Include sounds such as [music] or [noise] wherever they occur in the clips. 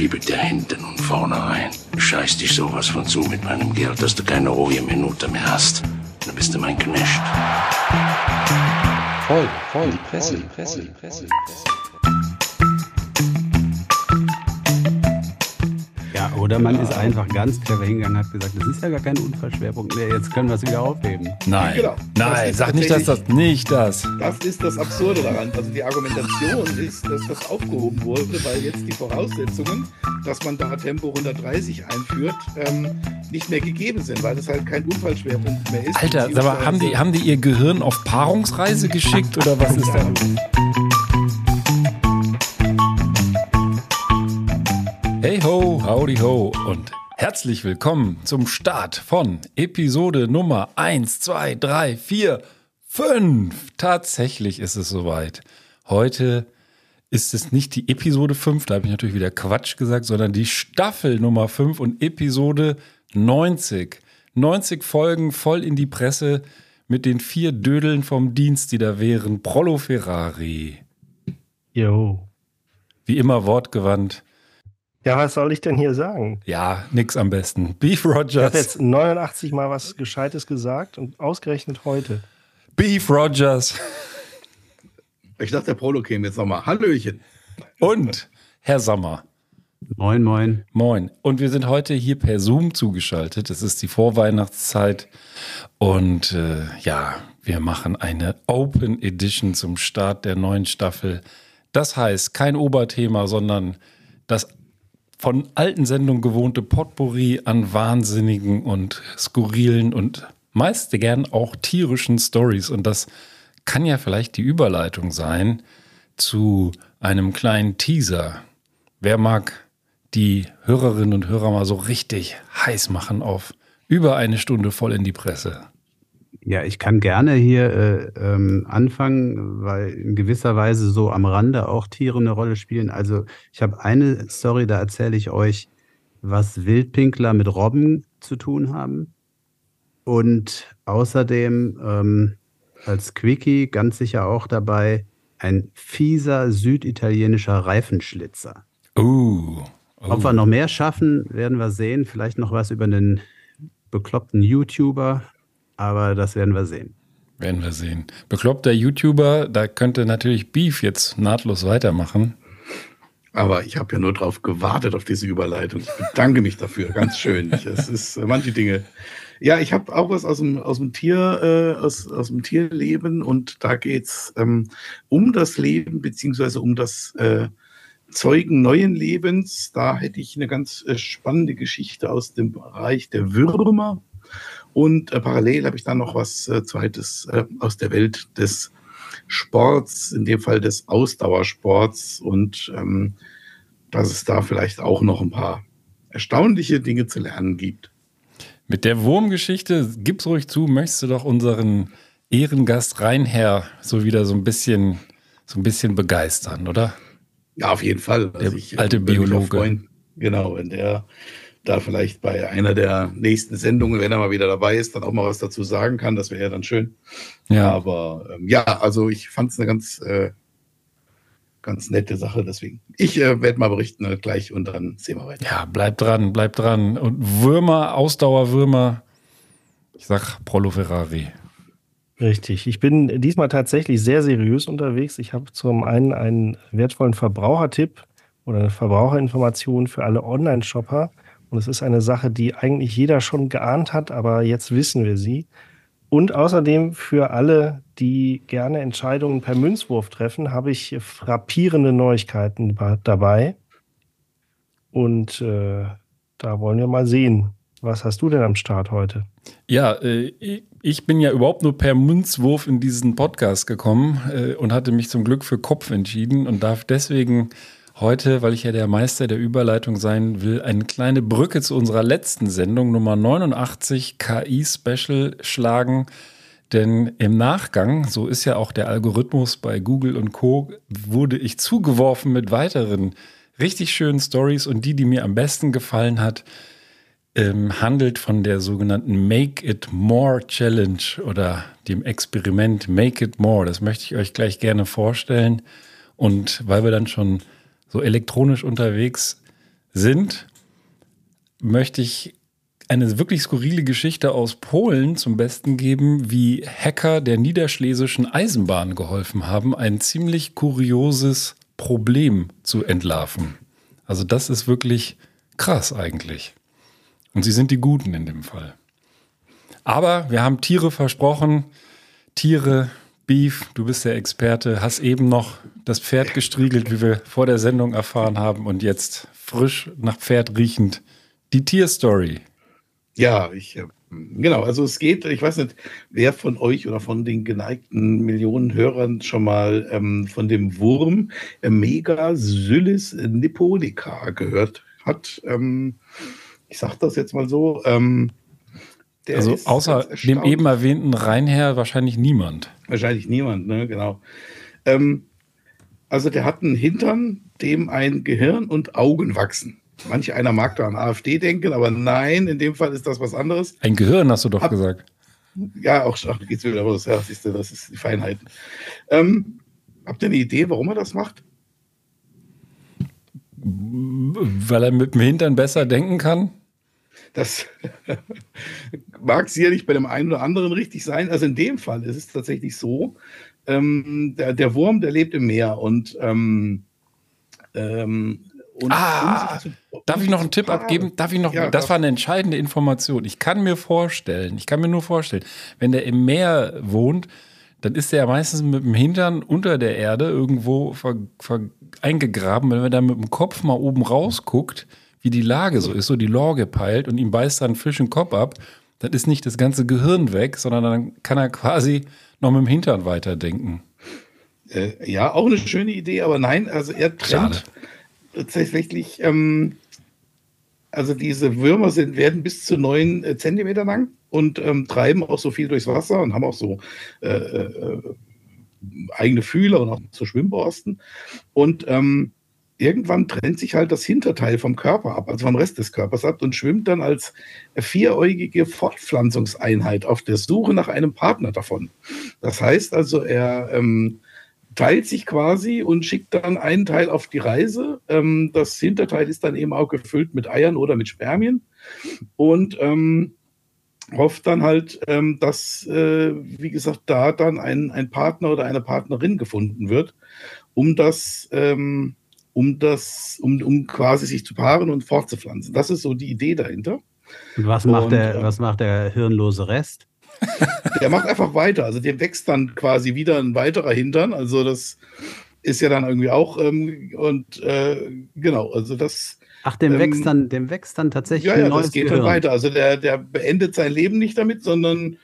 schiebe dir hinten und vorne rein. Scheiß dich sowas von zu mit meinem Geld, dass du keine ruhige Minute mehr hast. Dann bist du mein Knecht. Voll, voll, die Presse, die Presse, die Presse, die Presse. Oder man ist einfach ganz clever hingegangen und hat gesagt, das ist ja gar kein Unfallschwerpunkt mehr, jetzt können wir es wieder aufheben. Nein, genau. nein, sag nicht, dass das nicht das. Das ist das Absurde daran. Also die Argumentation ist, dass das aufgehoben wurde, weil jetzt die Voraussetzungen, dass man da Tempo 130 einführt, ähm, nicht mehr gegeben sind, weil das halt kein Unfallschwerpunkt mehr ist. Alter, aber haben die, haben die ihr Gehirn auf Paarungsreise geschickt oder was ist da? Hey howdy ho und herzlich willkommen zum Start von Episode Nummer 1, 2, 3, 4, 5. Tatsächlich ist es soweit. Heute ist es nicht die Episode 5, da habe ich natürlich wieder Quatsch gesagt, sondern die Staffel Nummer 5 und Episode 90. 90 Folgen voll in die Presse mit den vier Dödeln vom Dienst, die da wären. Prollo Ferrari. Jo. Wie immer wortgewandt. Ja, was soll ich denn hier sagen? Ja, nix am besten. Beef Rogers. Ich habe jetzt 89 Mal was Gescheites gesagt und ausgerechnet heute. Beef Rogers. Ich dachte, der Prolo käme jetzt nochmal. Hallöchen. Und Herr Sommer. Moin, moin. Moin. Und wir sind heute hier per Zoom zugeschaltet. Es ist die Vorweihnachtszeit. Und äh, ja, wir machen eine Open Edition zum Start der neuen Staffel. Das heißt, kein Oberthema, sondern das von alten Sendungen gewohnte Potpourri an wahnsinnigen und skurrilen und meist gern auch tierischen Stories. Und das kann ja vielleicht die Überleitung sein zu einem kleinen Teaser. Wer mag die Hörerinnen und Hörer mal so richtig heiß machen auf über eine Stunde voll in die Presse? Ja, ich kann gerne hier äh, ähm, anfangen, weil in gewisser Weise so am Rande auch Tiere eine Rolle spielen. Also ich habe eine Story, da erzähle ich euch, was Wildpinkler mit Robben zu tun haben. Und außerdem ähm, als Quickie ganz sicher auch dabei ein fieser süditalienischer Reifenschlitzer. Uh, oh. Ob wir noch mehr schaffen, werden wir sehen. Vielleicht noch was über einen bekloppten YouTuber aber das werden wir sehen. Werden wir sehen. Bekloppter YouTuber, da könnte natürlich Beef jetzt nahtlos weitermachen. Aber ich habe ja nur darauf gewartet, auf diese Überleitung. Ich bedanke mich dafür, ganz schön. Es ist äh, manche Dinge. Ja, ich habe auch was aus dem, aus dem Tier, äh, aus, aus dem Tierleben und da geht's ähm, um das Leben, beziehungsweise um das äh, Zeugen neuen Lebens. Da hätte ich eine ganz äh, spannende Geschichte aus dem Bereich der Würmer. Und äh, parallel habe ich dann noch was äh, Zweites äh, aus der Welt des Sports, in dem Fall des Ausdauersports. Und ähm, dass es da vielleicht auch noch ein paar erstaunliche Dinge zu lernen gibt. Mit der Wurmgeschichte, gib's ruhig zu, möchtest du doch unseren Ehrengast Reinherr so wieder so ein bisschen, so ein bisschen begeistern, oder? Ja, auf jeden Fall. Also der ich, alte äh, Biologe. Freuen, genau, wenn der da vielleicht bei einer der nächsten Sendungen, wenn er mal wieder dabei ist, dann auch mal was dazu sagen kann. Das wäre ja dann schön. Ja. Aber ähm, ja, also ich fand es eine ganz, äh, ganz nette Sache. Deswegen, ich äh, werde mal berichten äh, gleich und dann sehen wir weiter. Ja, bleib dran, bleib dran. Und Würmer, Ausdauerwürmer, ich sag Prolo Ferrari. Richtig. Ich bin diesmal tatsächlich sehr seriös unterwegs. Ich habe zum einen einen wertvollen Verbrauchertipp oder eine Verbraucherinformation für alle Online-Shopper. Und es ist eine Sache, die eigentlich jeder schon geahnt hat, aber jetzt wissen wir sie. Und außerdem für alle, die gerne Entscheidungen per Münzwurf treffen, habe ich frappierende Neuigkeiten dabei. Und äh, da wollen wir mal sehen. Was hast du denn am Start heute? Ja, äh, ich bin ja überhaupt nur per Münzwurf in diesen Podcast gekommen äh, und hatte mich zum Glück für Kopf entschieden und darf deswegen heute, weil ich ja der Meister der Überleitung sein will, eine kleine Brücke zu unserer letzten Sendung Nummer 89 KI Special schlagen. Denn im Nachgang, so ist ja auch der Algorithmus bei Google und Co., wurde ich zugeworfen mit weiteren richtig schönen Stories und die, die mir am besten gefallen hat, ähm, handelt von der sogenannten Make It More Challenge oder dem Experiment Make It More. Das möchte ich euch gleich gerne vorstellen. Und weil wir dann schon so elektronisch unterwegs sind, möchte ich eine wirklich skurrile Geschichte aus Polen zum Besten geben, wie Hacker der niederschlesischen Eisenbahn geholfen haben, ein ziemlich kurioses Problem zu entlarven. Also das ist wirklich krass eigentlich. Und sie sind die Guten in dem Fall. Aber wir haben Tiere versprochen. Tiere, Beef, du bist der Experte, hast eben noch das Pferd gestriegelt, wie wir vor der Sendung erfahren haben. Und jetzt frisch nach Pferd riechend die Tierstory. Ja, ich, äh, genau, also es geht, ich weiß nicht, wer von euch oder von den geneigten Millionen Hörern schon mal ähm, von dem Wurm äh, Megasyllis nipponica gehört hat. Ähm, ich sage das jetzt mal so. Ähm, also außer dem eben erwähnten Reinherr wahrscheinlich niemand. Wahrscheinlich niemand, ne, genau. Ähm, also der hat einen Hintern, dem ein Gehirn und Augen wachsen. Manch einer mag da an AfD denken, aber nein, in dem Fall ist das was anderes. Ein Gehirn, hast du doch Hab, gesagt. Ja, auch ach, geht's wieder los. Ja, siehst du, das ist die Feinheiten. Ähm, habt ihr eine Idee, warum er das macht? Weil er mit dem Hintern besser denken kann? Das [laughs] mag sicherlich bei dem einen oder anderen richtig sein. Also in dem Fall ist es tatsächlich so, ähm, der, der, Wurm, der lebt im Meer und ähm, ähm, und ah, zu, darf ich noch einen Tipp Paare. abgeben? Darf ich noch? Ja, das war eine entscheidende Information. Ich kann mir vorstellen, ich kann mir nur vorstellen, wenn der im Meer wohnt, dann ist er ja meistens mit dem Hintern unter der Erde irgendwo ver, ver, eingegraben. Wenn man da mit dem Kopf mal oben rausguckt, wie die Lage so ist, so die Lorge peilt und ihm beißt dann Fisch den Kopf ab, dann ist nicht das ganze Gehirn weg, sondern dann kann er quasi noch mit dem Hintern weiterdenken. Äh, ja, auch eine schöne Idee, aber nein, also er trennt Schade tatsächlich, ähm, also diese Würmer sind, werden bis zu neun äh, Zentimeter lang und ähm, treiben auch so viel durchs Wasser und haben auch so äh, äh, eigene Fühler und auch so Schwimmborsten. Und ähm, irgendwann trennt sich halt das Hinterteil vom Körper ab, also vom Rest des Körpers ab und schwimmt dann als vieräugige Fortpflanzungseinheit auf der Suche nach einem Partner davon. Das heißt also, er ähm, teilt sich quasi und schickt dann einen Teil auf die Reise. Ähm, das Hinterteil ist dann eben auch gefüllt mit Eiern oder mit Spermien und ähm, hofft dann halt, ähm, dass, äh, wie gesagt, da dann ein, ein Partner oder eine Partnerin gefunden wird, um das, ähm, um das, um, um quasi sich zu paaren und fortzupflanzen. Das ist so die Idee dahinter. Und was macht, und, der, äh, was macht der hirnlose Rest? [laughs] Der macht einfach weiter. Also dem wächst dann quasi wieder ein weiterer Hintern. Also das ist ja dann irgendwie auch ähm, und äh, genau, also das. Ach, dem ähm, wächst dann, dem wächst dann tatsächlich ja, ja, das geht Gehirn. dann weiter. Also der, der beendet sein Leben nicht damit, sondern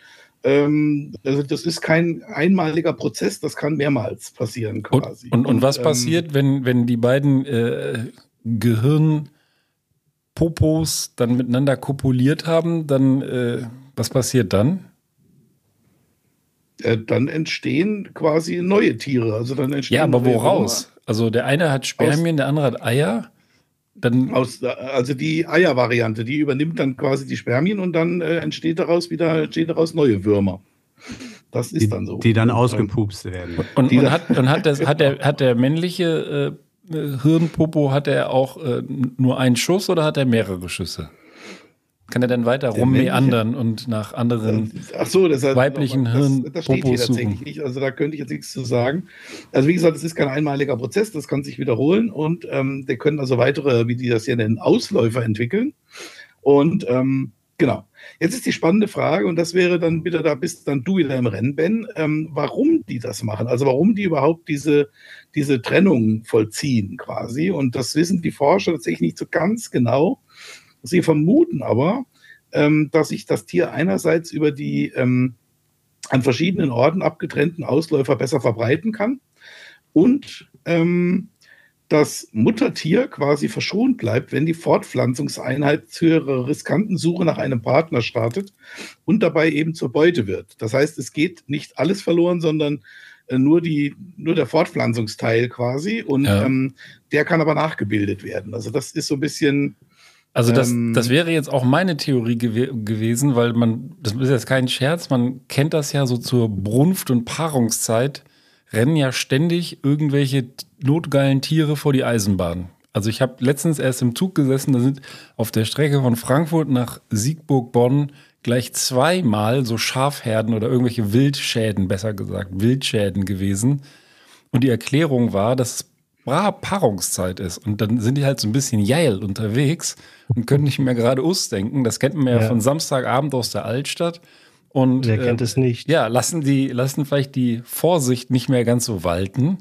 also das ist kein einmaliger Prozess, das kann mehrmals passieren quasi. Und, und, und was ähm, passiert, wenn, wenn die beiden äh, Gehirnpopos dann miteinander kopuliert haben? Dann äh, was passiert dann? äh, dann entstehen quasi neue Tiere. Also dann entstehen ja, aber woraus? Also der eine hat Spermien, der andere hat Eier. Dann aus, also die Eiervariante, die übernimmt dann quasi die Spermien und dann äh, entsteht daraus wieder entstehen daraus neue Würmer. Das ist die, dann so. Die dann ausgepupst werden. Und, und, hat, und hat, das, hat, der, hat der männliche äh, Hirnpopo, hat er auch äh, nur einen Schuss oder hat er mehrere Schüsse? Kann er dann weiter rummeandern und nach anderen Ach so, das heißt, weiblichen Hirn das, das steht hier tatsächlich nicht. Also da könnte ich jetzt nichts zu sagen. Also wie gesagt, es ist kein einmaliger Prozess, das kann sich wiederholen und ähm, wir können also weitere, wie die das hier nennen, Ausläufer entwickeln. Und ähm, genau. Jetzt ist die spannende Frage, und das wäre dann bitte, da bist dann du wieder im Rennen, Ben, ähm, warum die das machen. Also warum die überhaupt diese, diese Trennung vollziehen quasi. Und das wissen die Forscher tatsächlich nicht so ganz genau. Sie vermuten aber, ähm, dass sich das Tier einerseits über die ähm, an verschiedenen Orten abgetrennten Ausläufer besser verbreiten kann und ähm, das Muttertier quasi verschont bleibt, wenn die Fortpflanzungseinheit zu ihrer riskanten Suche nach einem Partner startet und dabei eben zur Beute wird. Das heißt, es geht nicht alles verloren, sondern äh, nur, die, nur der Fortpflanzungsteil quasi und ja. ähm, der kann aber nachgebildet werden. Also das ist so ein bisschen also das, ähm, das wäre jetzt auch meine Theorie gew gewesen, weil man, das ist jetzt kein Scherz, man kennt das ja so zur Brunft- und Paarungszeit, rennen ja ständig irgendwelche notgeilen Tiere vor die Eisenbahn. Also ich habe letztens erst im Zug gesessen, da sind auf der Strecke von Frankfurt nach Siegburg-Bonn gleich zweimal so Schafherden oder irgendwelche Wildschäden, besser gesagt, Wildschäden gewesen. Und die Erklärung war, dass es Paarungszeit ist. Und dann sind die halt so ein bisschen geil unterwegs und können nicht mehr geradeaus denken. Das kennt man ja, ja. von Samstagabend aus der Altstadt. Und, Wer kennt äh, es nicht? Ja, lassen die, lassen vielleicht die Vorsicht nicht mehr ganz so walten.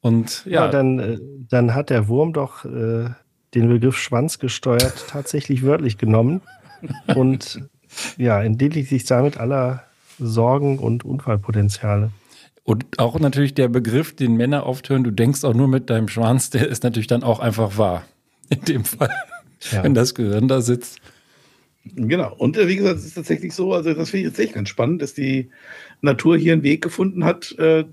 Und ja. ja dann, äh, dann hat der Wurm doch äh, den Begriff Schwanz gesteuert [laughs] tatsächlich wörtlich genommen. und ja, entledigt sich damit aller Sorgen und Unfallpotenziale. Und auch natürlich der Begriff, den Männer oft hören, du denkst auch nur mit deinem Schwanz, der ist natürlich dann auch einfach wahr. In dem Fall, ja. wenn das Gehirn da sitzt. Genau. Und äh, wie gesagt, es ist tatsächlich so, also das finde ich jetzt echt ganz spannend, dass die Natur hier einen Weg gefunden hat, äh,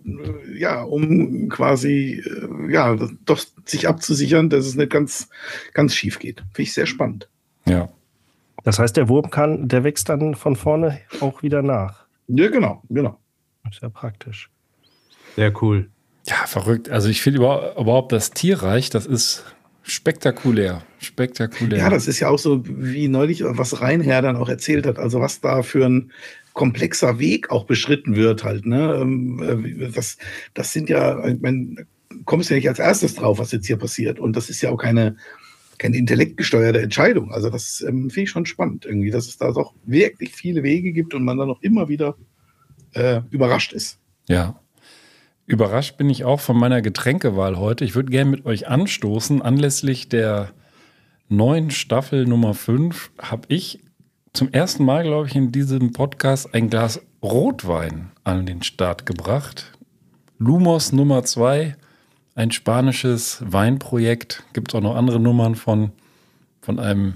ja, um quasi, äh, ja, doch sich abzusichern, dass es nicht ganz, ganz schief geht. Finde ich sehr spannend. Ja. Das heißt, der Wurm kann, der wächst dann von vorne auch wieder nach. Ja, genau, genau. Sehr praktisch. Sehr cool. Ja, verrückt. Also ich finde überhaupt das Tierreich, das ist spektakulär. Spektakulär. Ja, das ist ja auch so, wie neulich, was Reinherr dann auch erzählt hat. Also was da für ein komplexer Weg auch beschritten wird halt. Ne? Ähm, äh, das, das sind ja, ich meine, kommst ja nicht als erstes drauf, was jetzt hier passiert. Und das ist ja auch keine, keine intellektgesteuerte Entscheidung. Also das ähm, finde ich schon spannend irgendwie, dass es da doch wirklich viele Wege gibt und man dann auch immer wieder äh, überrascht ist. Ja. Überrascht bin ich auch von meiner Getränkewahl heute. Ich würde gerne mit euch anstoßen. Anlässlich der neuen Staffel Nummer 5 habe ich zum ersten Mal, glaube ich, in diesem Podcast ein Glas Rotwein an den Start gebracht. Lumos Nummer 2, ein spanisches Weinprojekt. Gibt es auch noch andere Nummern von, von einem,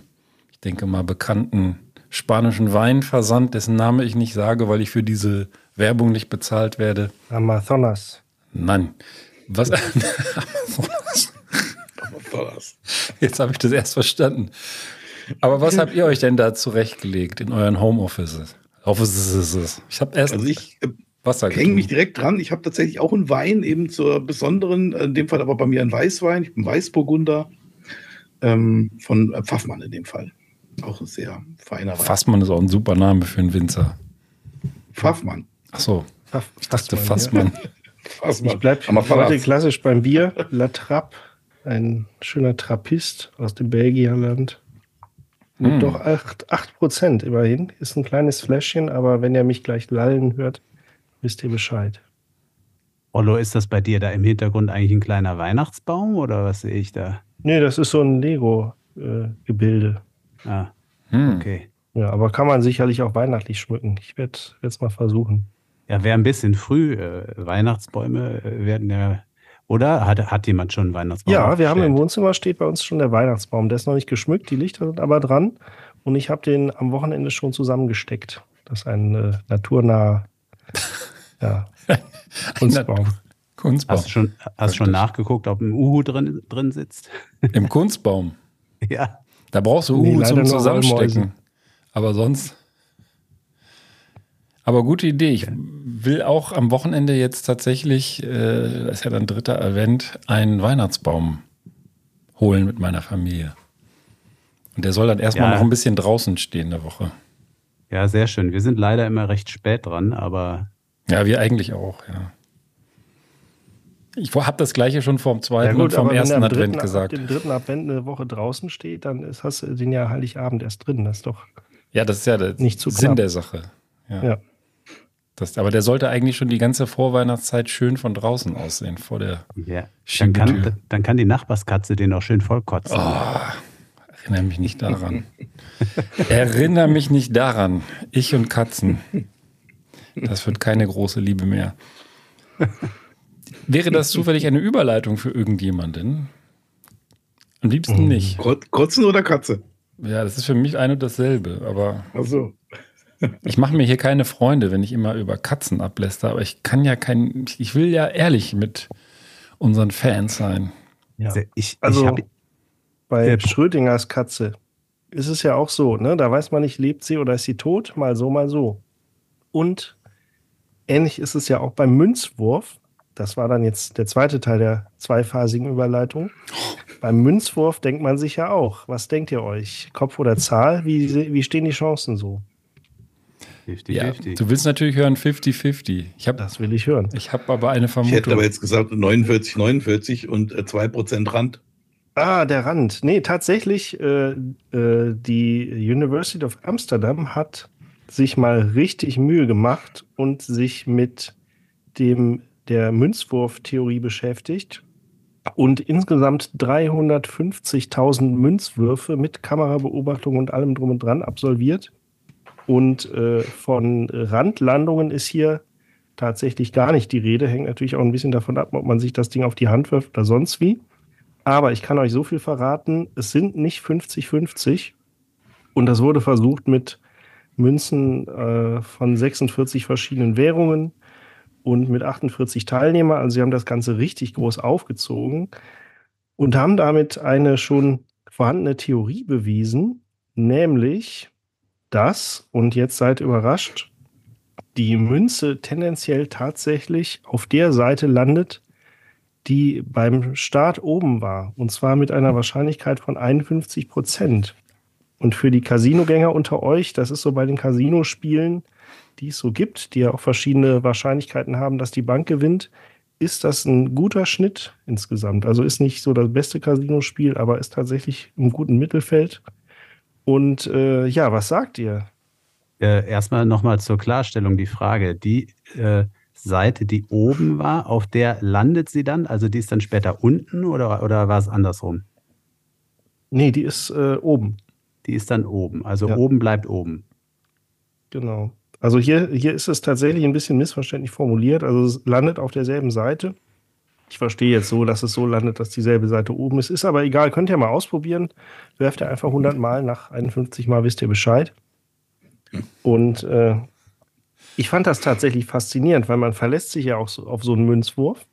ich denke mal, bekannten spanischen Weinversand, dessen Name ich nicht sage, weil ich für diese Werbung nicht bezahlt werde. Amazonas. Nein. [laughs] Was? Jetzt habe ich das erst verstanden. Aber was habt ihr euch denn da zurechtgelegt in euren Homeoffices? Offices. Ich habe erst also ich, äh, Wasser hänge mich direkt dran. Ich habe tatsächlich auch einen Wein, eben zur besonderen, in dem Fall aber bei mir ein Weißwein. Ich bin Weißburgunder ähm, von Pfaffmann in dem Fall. Auch ein sehr feiner Wein. Fassmann ist auch ein super Name für einen Winzer. Pfaffmann. Ach so. Ich dachte Fassmann. Ja. [laughs] Ich bleibe heute klassisch beim Bier. La Trappe, ein schöner Trappist aus dem Belgierland. Mit mm. doch 8%, 8 immerhin. Ist ein kleines Fläschchen, aber wenn ihr mich gleich lallen hört, wisst ihr Bescheid. Ollo, ist das bei dir da im Hintergrund eigentlich ein kleiner Weihnachtsbaum oder was sehe ich da? Nee, das ist so ein Lego-Gebilde. Äh, ah, hm. okay. Ja, aber kann man sicherlich auch weihnachtlich schmücken. Ich werde es mal versuchen. Ja, wäre ein bisschen früh. Äh, Weihnachtsbäume äh, werden ja. Oder hat, hat jemand schon einen Weihnachtsbaum? Ja, wir haben im Wohnzimmer steht bei uns schon der Weihnachtsbaum. Der ist noch nicht geschmückt, die Lichter sind aber dran. Und ich habe den am Wochenende schon zusammengesteckt. Das ist ein äh, naturnaher ja, [laughs] Kunstbaum. Kunstbaum. Hast du schon, hast schon nachgeguckt, ob ein Uhu drin, drin sitzt? Im Kunstbaum? [laughs] ja. Da brauchst du Uhu nee, zum Zusammenstecken. Aber sonst. Aber gute Idee. Ich will auch am Wochenende jetzt tatsächlich, äh, das ist ja dann dritter Event, einen Weihnachtsbaum holen mit meiner Familie. Und der soll dann erstmal ja. noch ein bisschen draußen stehen in der Woche. Ja, sehr schön. Wir sind leider immer recht spät dran, aber. Ja, wir eigentlich auch, ja. Ich habe das gleiche schon vom zweiten ja gut, und vom ersten Advent gesagt. Wenn der dritten Advent eine Woche draußen steht, dann ist, hast du den ja Heiligabend erst drin. Das ist doch. Ja, das ist ja der nicht Sinn knapp. der Sache. Ja. ja. Das, aber der sollte eigentlich schon die ganze Vorweihnachtszeit schön von draußen aussehen, vor der ja. dann kann, dann kann die Nachbarskatze den auch schön vollkotzen. Oh, erinnere mich nicht daran. erinnere mich nicht daran. Ich und Katzen. Das wird keine große Liebe mehr. Wäre das zufällig eine Überleitung für irgendjemanden? Am liebsten nicht. Kotzen oder Katze? Ja, das ist für mich ein und dasselbe, aber. Ach so. Ich mache mir hier keine Freunde, wenn ich immer über Katzen abläster, aber ich kann ja kein. Ich will ja ehrlich mit unseren Fans sein. Ja. Also, ich, also ich bei Schrödingers Katze ist es ja auch so, ne? Da weiß man nicht, lebt sie oder ist sie tot, mal so, mal so. Und ähnlich ist es ja auch beim Münzwurf. Das war dann jetzt der zweite Teil der zweiphasigen Überleitung. Beim Münzwurf denkt man sich ja auch. Was denkt ihr euch? Kopf oder Zahl? Wie, wie stehen die Chancen so? 50, ja, 50. Du willst natürlich hören 50-50. Das will ich hören. Ich habe aber eine Vermutung. Ich hätte aber jetzt gesagt 49, 49 und äh, 2% Rand. Ah, der Rand. Nee, tatsächlich, äh, äh, die University of Amsterdam hat sich mal richtig Mühe gemacht und sich mit dem der Münzwurftheorie beschäftigt und insgesamt 350.000 Münzwürfe mit Kamerabeobachtung und allem drum und dran absolviert. Und äh, von Randlandungen ist hier tatsächlich gar nicht die Rede. Hängt natürlich auch ein bisschen davon ab, ob man sich das Ding auf die Hand wirft oder sonst wie. Aber ich kann euch so viel verraten, es sind nicht 50-50. Und das wurde versucht mit Münzen äh, von 46 verschiedenen Währungen und mit 48 Teilnehmern. Also sie haben das Ganze richtig groß aufgezogen und haben damit eine schon vorhandene Theorie bewiesen, nämlich, dass, und jetzt seid überrascht, die Münze tendenziell tatsächlich auf der Seite landet, die beim Start oben war. Und zwar mit einer Wahrscheinlichkeit von 51 Prozent. Und für die Casinogänger unter euch, das ist so bei den Casinospielen, die es so gibt, die ja auch verschiedene Wahrscheinlichkeiten haben, dass die Bank gewinnt, ist das ein guter Schnitt insgesamt. Also ist nicht so das beste Casino-Spiel, aber ist tatsächlich im guten Mittelfeld. Und äh, ja, was sagt ihr? Äh, erstmal nochmal zur Klarstellung die Frage. Die äh, Seite, die oben war, auf der landet sie dann? Also die ist dann später unten oder, oder war es andersrum? Nee, die ist äh, oben. Die ist dann oben. Also ja. oben bleibt oben. Genau. Also hier, hier ist es tatsächlich ein bisschen missverständlich formuliert. Also es landet auf derselben Seite. Ich verstehe jetzt so, dass es so landet, dass dieselbe Seite oben ist. Ist aber egal, könnt ihr mal ausprobieren. Werft ihr einfach 100 Mal, nach 51 Mal wisst ihr Bescheid. Und äh, ich fand das tatsächlich faszinierend, weil man verlässt sich ja auch so auf so einen Münzwurf.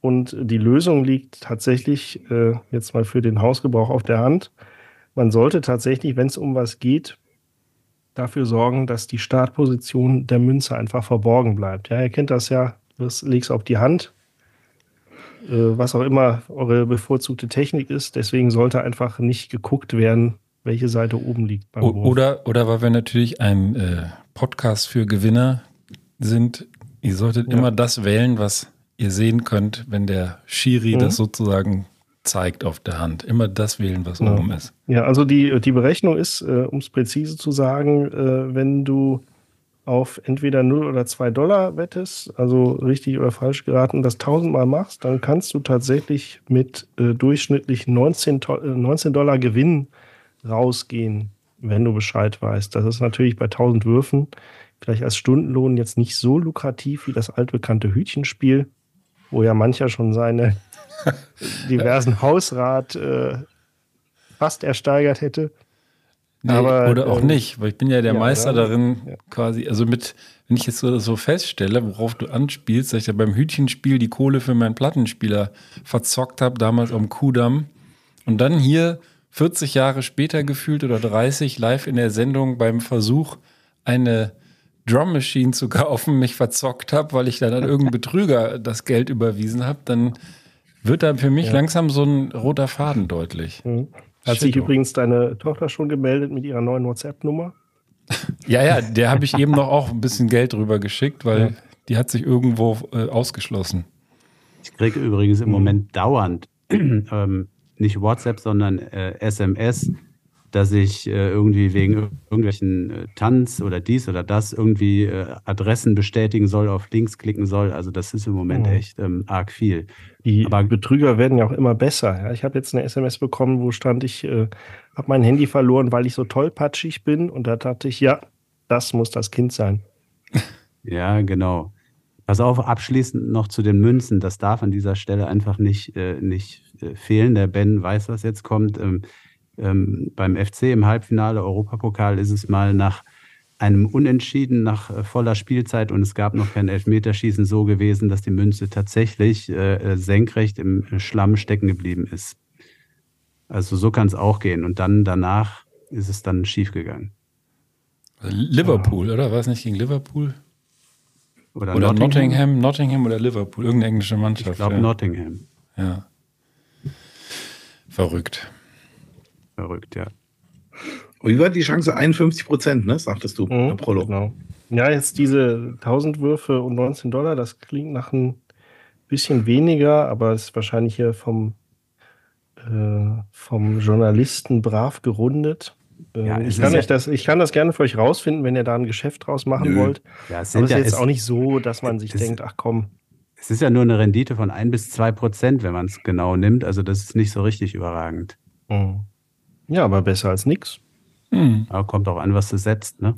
Und die Lösung liegt tatsächlich äh, jetzt mal für den Hausgebrauch auf der Hand. Man sollte tatsächlich, wenn es um was geht, dafür sorgen, dass die Startposition der Münze einfach verborgen bleibt. Ja, ihr kennt das ja, das legst auf die Hand, was auch immer eure bevorzugte Technik ist. Deswegen sollte einfach nicht geguckt werden, welche Seite oben liegt. Beim oder, oder weil wir natürlich ein äh, Podcast für Gewinner sind, ihr solltet ja. immer das wählen, was ihr sehen könnt, wenn der Schiri mhm. das sozusagen zeigt auf der Hand. Immer das wählen, was ja. oben ist. Ja, also die, die Berechnung ist, äh, um es präzise zu sagen, äh, wenn du auf entweder 0 oder 2 Dollar wettest, also richtig oder falsch geraten, das tausendmal machst, dann kannst du tatsächlich mit äh, durchschnittlich 19, 19 äh, Dollar Gewinn rausgehen, wenn du Bescheid weißt. Das ist natürlich bei 1000 Würfen vielleicht als Stundenlohn jetzt nicht so lukrativ wie das altbekannte Hütchenspiel, wo ja mancher schon seine [laughs] diversen Hausrat äh, fast ersteigert hätte. Nee, Aber, oder auch ähm, nicht, weil ich bin ja der ja, Meister darin, ja. quasi, also mit, wenn ich jetzt so, so feststelle, worauf du anspielst, dass ich ja beim Hütchenspiel die Kohle für meinen Plattenspieler verzockt habe, damals am Kudamm. Und dann hier 40 Jahre später gefühlt oder 30 live in der Sendung beim Versuch, eine Drum Machine zu kaufen, mich verzockt habe, weil ich dann an irgendeinen [laughs] Betrüger das Geld überwiesen habe, dann wird da für mich ja. langsam so ein roter Faden deutlich. Mhm. Hat sich übrigens deine Tochter schon gemeldet mit ihrer neuen WhatsApp-Nummer? Ja, ja, der habe ich eben noch auch ein bisschen Geld drüber geschickt, weil ja. die hat sich irgendwo äh, ausgeschlossen. Ich kriege übrigens im mhm. Moment dauernd, ähm, nicht WhatsApp, sondern äh, SMS dass ich äh, irgendwie wegen irgendwelchen äh, Tanz oder dies oder das irgendwie äh, Adressen bestätigen soll, auf Links klicken soll. Also das ist im Moment mhm. echt ähm, arg viel. Die Aber Betrüger werden ja auch immer besser. Ja? Ich habe jetzt eine SMS bekommen, wo stand, ich äh, habe mein Handy verloren, weil ich so tollpatschig bin. Und da dachte ich, ja, das muss das Kind sein. [laughs] ja, genau. Pass auf, abschließend noch zu den Münzen. Das darf an dieser Stelle einfach nicht, äh, nicht äh, fehlen. Der Ben weiß, was jetzt kommt. Ähm, ähm, beim FC im Halbfinale Europapokal ist es mal nach einem Unentschieden nach äh, voller Spielzeit und es gab noch kein Elfmeterschießen so gewesen, dass die Münze tatsächlich äh, äh senkrecht im Schlamm stecken geblieben ist. Also so kann es auch gehen. Und dann danach ist es dann schiefgegangen. Liverpool, oder? War es nicht gegen Liverpool? Oder, oder Nottingham? Nottingham, Nottingham oder Liverpool, irgendeine englische Mannschaft. Ich glaube ja. Nottingham. Ja. Verrückt. Verrückt, ja. Wie war die Chance? 51 Prozent, ne? Sagtest du, mhm, Prolo. Genau. Ja, jetzt diese 1000 Würfe und 19 Dollar, das klingt nach ein bisschen weniger, aber ist wahrscheinlich hier vom, äh, vom Journalisten brav gerundet. Äh, ja, ich, kann ja das, ich kann das gerne für euch rausfinden, wenn ihr da ein Geschäft draus machen Nö. wollt. Ja, es aber es ist jetzt es, auch nicht so, dass man sich denkt, ach komm. Es ist ja nur eine Rendite von 1 bis 2 Prozent, wenn man es genau nimmt. Also das ist nicht so richtig überragend. Mhm. Ja, aber besser als nichts. Mhm. Aber kommt auch an, was du setzt, ne?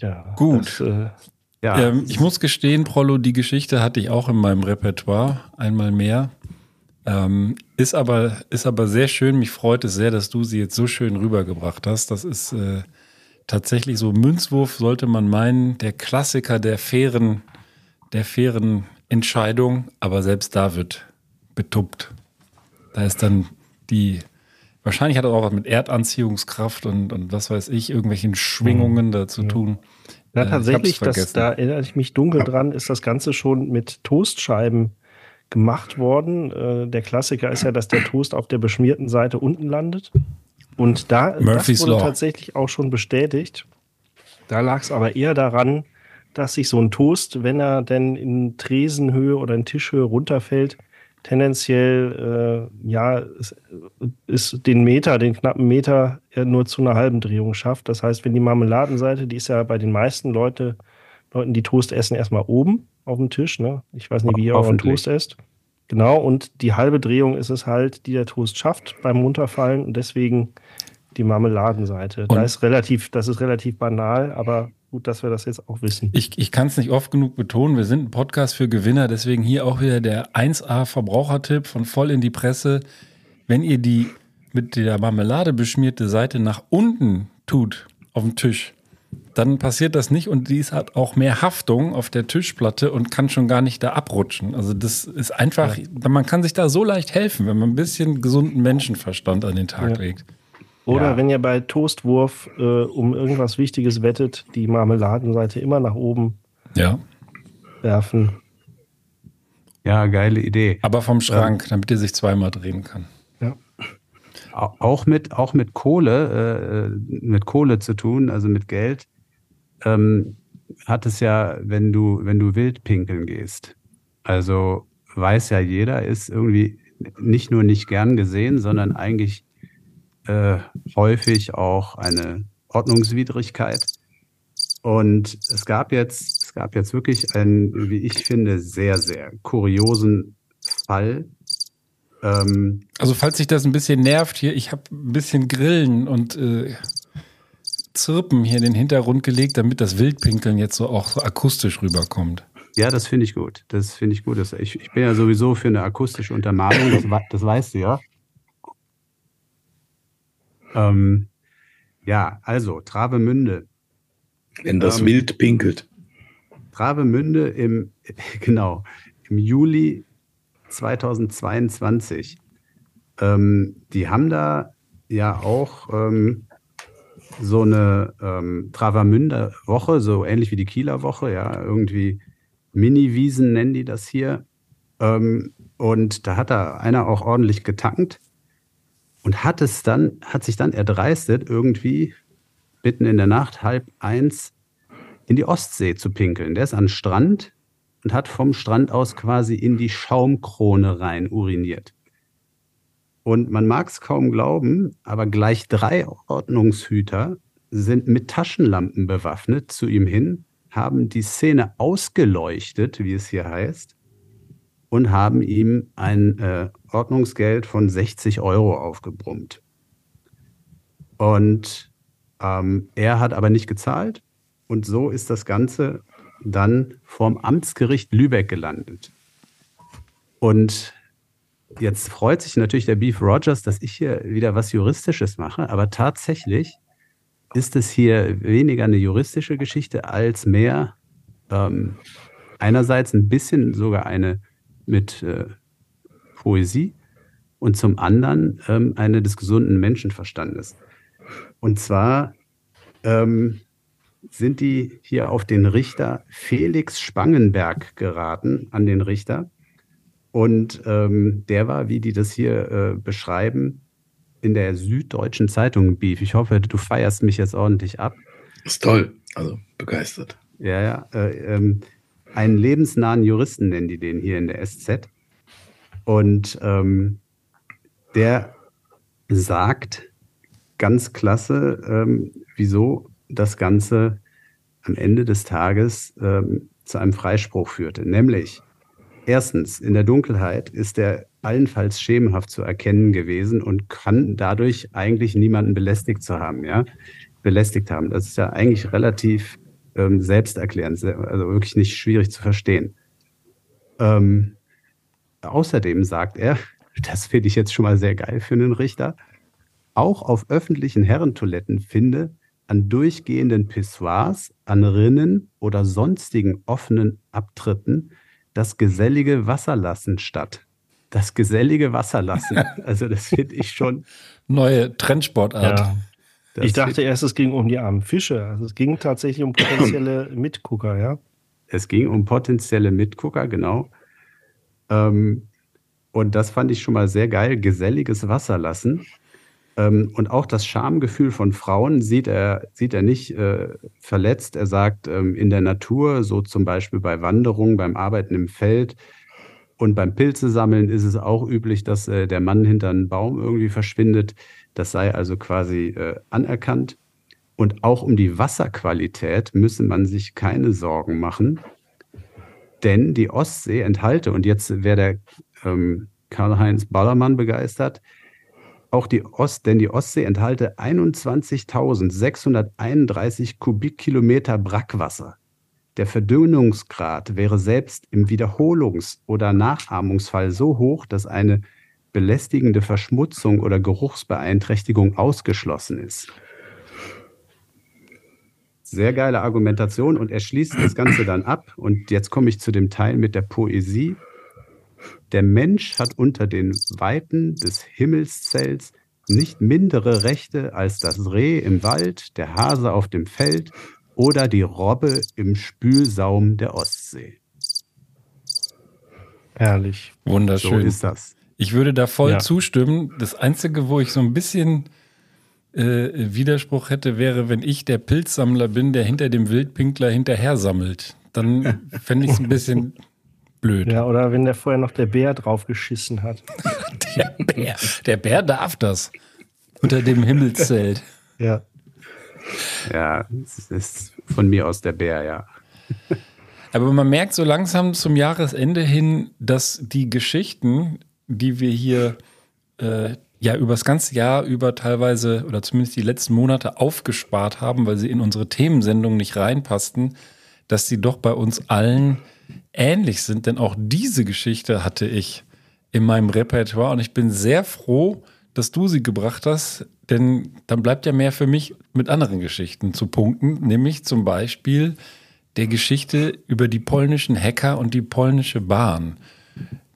Ja, gut. Das, äh, ja. Ähm, ich muss gestehen, Prollo, die Geschichte hatte ich auch in meinem Repertoire einmal mehr. Ähm, ist, aber, ist aber sehr schön. Mich freut es sehr, dass du sie jetzt so schön rübergebracht hast. Das ist äh, tatsächlich so Münzwurf, sollte man meinen, der Klassiker der fairen, der fairen Entscheidung. Aber selbst da wird betuppt. Da ist dann die, wahrscheinlich hat er auch was mit Erdanziehungskraft und, und was weiß ich, irgendwelchen Schwingungen mhm. da zu tun. Ja, äh, tatsächlich, das, da erinnere ich mich dunkel dran, ist das Ganze schon mit Toastscheiben gemacht worden. Äh, der Klassiker ist ja, dass der Toast auf der beschmierten Seite unten landet. Und da Murphy's das wurde Law. tatsächlich auch schon bestätigt. Da lag es aber eher daran, dass sich so ein Toast, wenn er denn in Tresenhöhe oder in Tischhöhe runterfällt, tendenziell äh, ja ist, ist den Meter, den knappen Meter nur zu einer halben Drehung schafft. Das heißt, wenn die Marmeladenseite, die ist ja bei den meisten Leute, Leuten, die Toast essen, erstmal oben auf dem Tisch. Ne? Ich weiß nicht, wie ihr euren Toast esst. Genau, und die halbe Drehung ist es halt, die der Toast schafft beim Runterfallen und deswegen die Marmeladenseite. Und da ist relativ, das ist relativ banal, aber gut, dass wir das jetzt auch wissen. Ich, ich kann es nicht oft genug betonen, wir sind ein Podcast für Gewinner, deswegen hier auch wieder der 1A Verbrauchertipp von voll in die Presse. Wenn ihr die mit der Marmelade beschmierte Seite nach unten tut auf dem Tisch, dann passiert das nicht und die hat auch mehr Haftung auf der Tischplatte und kann schon gar nicht da abrutschen. Also das ist einfach, ja. man kann sich da so leicht helfen, wenn man ein bisschen gesunden Menschenverstand an den Tag ja. legt. Oder ja. wenn ihr bei Toastwurf äh, um irgendwas Wichtiges wettet, die Marmeladenseite immer nach oben ja. werfen. Ja, geile Idee. Aber vom Schrank, ähm, damit ihr sich zweimal drehen kann. Ja. Auch mit, auch mit Kohle, äh, mit Kohle zu tun, also mit Geld, ähm, hat es ja, wenn du, wenn du wild pinkeln gehst. Also weiß ja jeder, ist irgendwie nicht nur nicht gern gesehen, sondern eigentlich äh, häufig auch eine Ordnungswidrigkeit. Und es gab jetzt, es gab jetzt wirklich einen, wie ich finde, sehr, sehr kuriosen Fall. Ähm, also falls sich das ein bisschen nervt hier, ich habe ein bisschen Grillen und äh, Zirpen hier in den Hintergrund gelegt, damit das Wildpinkeln jetzt so auch so akustisch rüberkommt. Ja, das finde ich gut. Das finde ich gut. Das, ich, ich bin ja sowieso für eine akustische Untermalung, das, das weißt du ja. Ähm, ja, also Travemünde. Wenn das ähm, Wild pinkelt. Travemünde im, [laughs] genau, im Juli 2022. Ähm, die haben da ja auch ähm, so eine ähm, Travemünder Woche, so ähnlich wie die Kieler Woche, ja, irgendwie Mini-Wiesen nennen die das hier. Ähm, und da hat da einer auch ordentlich getankt und hat es dann, hat sich dann erdreistet, irgendwie mitten in der Nacht, halb eins, in die Ostsee zu pinkeln. Der ist an den Strand und hat vom Strand aus quasi in die Schaumkrone rein uriniert. Und man mag es kaum glauben, aber gleich drei Ordnungshüter sind mit Taschenlampen bewaffnet zu ihm hin, haben die Szene ausgeleuchtet, wie es hier heißt, und haben ihm ein äh, Ordnungsgeld von 60 Euro aufgebrummt. Und ähm, er hat aber nicht gezahlt und so ist das Ganze dann vorm Amtsgericht Lübeck gelandet. Und jetzt freut sich natürlich der Beef Rogers, dass ich hier wieder was Juristisches mache, aber tatsächlich ist es hier weniger eine juristische Geschichte als mehr ähm, einerseits ein bisschen sogar eine mit äh, Poesie und zum anderen ähm, eine des gesunden Menschenverstandes. Und zwar ähm, sind die hier auf den Richter Felix Spangenberg geraten, an den Richter. Und ähm, der war, wie die das hier äh, beschreiben, in der Süddeutschen Zeitung Beef. Ich hoffe, du feierst mich jetzt ordentlich ab. Ist toll, also begeistert. Ja, ja. Äh, ähm, einen lebensnahen Juristen nennen die den hier in der SZ. Und ähm, der sagt ganz klasse, ähm, wieso das Ganze am Ende des Tages ähm, zu einem Freispruch führte. Nämlich, erstens, in der Dunkelheit ist er allenfalls schemenhaft zu erkennen gewesen und kann dadurch eigentlich niemanden belästigt zu haben, ja, belästigt haben. Das ist ja eigentlich relativ ähm, selbsterklärend, also wirklich nicht schwierig zu verstehen. Ähm, außerdem sagt er, das finde ich jetzt schon mal sehr geil für einen Richter, auch auf öffentlichen Herrentoiletten finde an durchgehenden Pissoirs, an Rinnen oder sonstigen offenen Abtritten das gesellige Wasserlassen statt. Das gesellige Wasserlassen. [laughs] Also das finde ich schon. Neue Trendsportart. Ja. ich dachte erst, es ging um die armen Fische. Also es ging tatsächlich um [coughs] potenzielle Mitgucker, ja. Es ging um potenzielle Mitgucker, genau. Ähm, und das fand ich schon mal sehr geil. Geselliges Wasserlassen. Ähm, und auch das Schamgefühl von Frauen sieht er, sieht er nicht äh, verletzt. Er sagt, ähm, in der Natur, so zum Beispiel bei Wanderungen, beim Arbeiten im Feld und beim Pilze sammeln ist es auch üblich, dass äh, der Mann hinter einem Baum irgendwie verschwindet. Das sei also quasi äh, anerkannt. Und auch um die Wasserqualität müsse man sich keine Sorgen machen, denn die Ostsee enthalte, und jetzt wäre der ähm, Karl-Heinz Ballermann begeistert, auch die Ost, denn die Ostsee enthalte 21.631 Kubikkilometer Brackwasser. Der Verdünnungsgrad wäre selbst im Wiederholungs- oder Nachahmungsfall so hoch, dass eine belästigende Verschmutzung oder Geruchsbeeinträchtigung ausgeschlossen ist. Sehr geile Argumentation und er schließt das Ganze dann ab. Und jetzt komme ich zu dem Teil mit der Poesie. Der Mensch hat unter den Weiten des Himmelszelts nicht mindere Rechte als das Reh im Wald, der Hase auf dem Feld oder die Robbe im Spülsaum der Ostsee. Herrlich. Wunderschön. So ist das. Ich würde da voll ja. zustimmen. Das Einzige, wo ich so ein bisschen äh, Widerspruch hätte, wäre, wenn ich der Pilzsammler bin, der hinter dem Wildpinkler hinterher sammelt. Dann [laughs] fände ich es ein bisschen blöd. Ja, oder wenn der vorher noch der Bär draufgeschissen hat. [laughs] der Bär. Der Bär darf das. Unter dem Himmelszelt. [laughs] Ja. Ja, es ist von mir aus der Bär, ja. Aber man merkt so langsam zum Jahresende hin, dass die Geschichten, die wir hier äh, ja übers ganze Jahr über teilweise oder zumindest die letzten Monate aufgespart haben, weil sie in unsere Themensendung nicht reinpassten, dass sie doch bei uns allen ähnlich sind. Denn auch diese Geschichte hatte ich in meinem Repertoire und ich bin sehr froh, dass du sie gebracht hast, denn dann bleibt ja mehr für mich mit anderen Geschichten zu punkten, nämlich zum Beispiel der Geschichte über die polnischen Hacker und die polnische Bahn.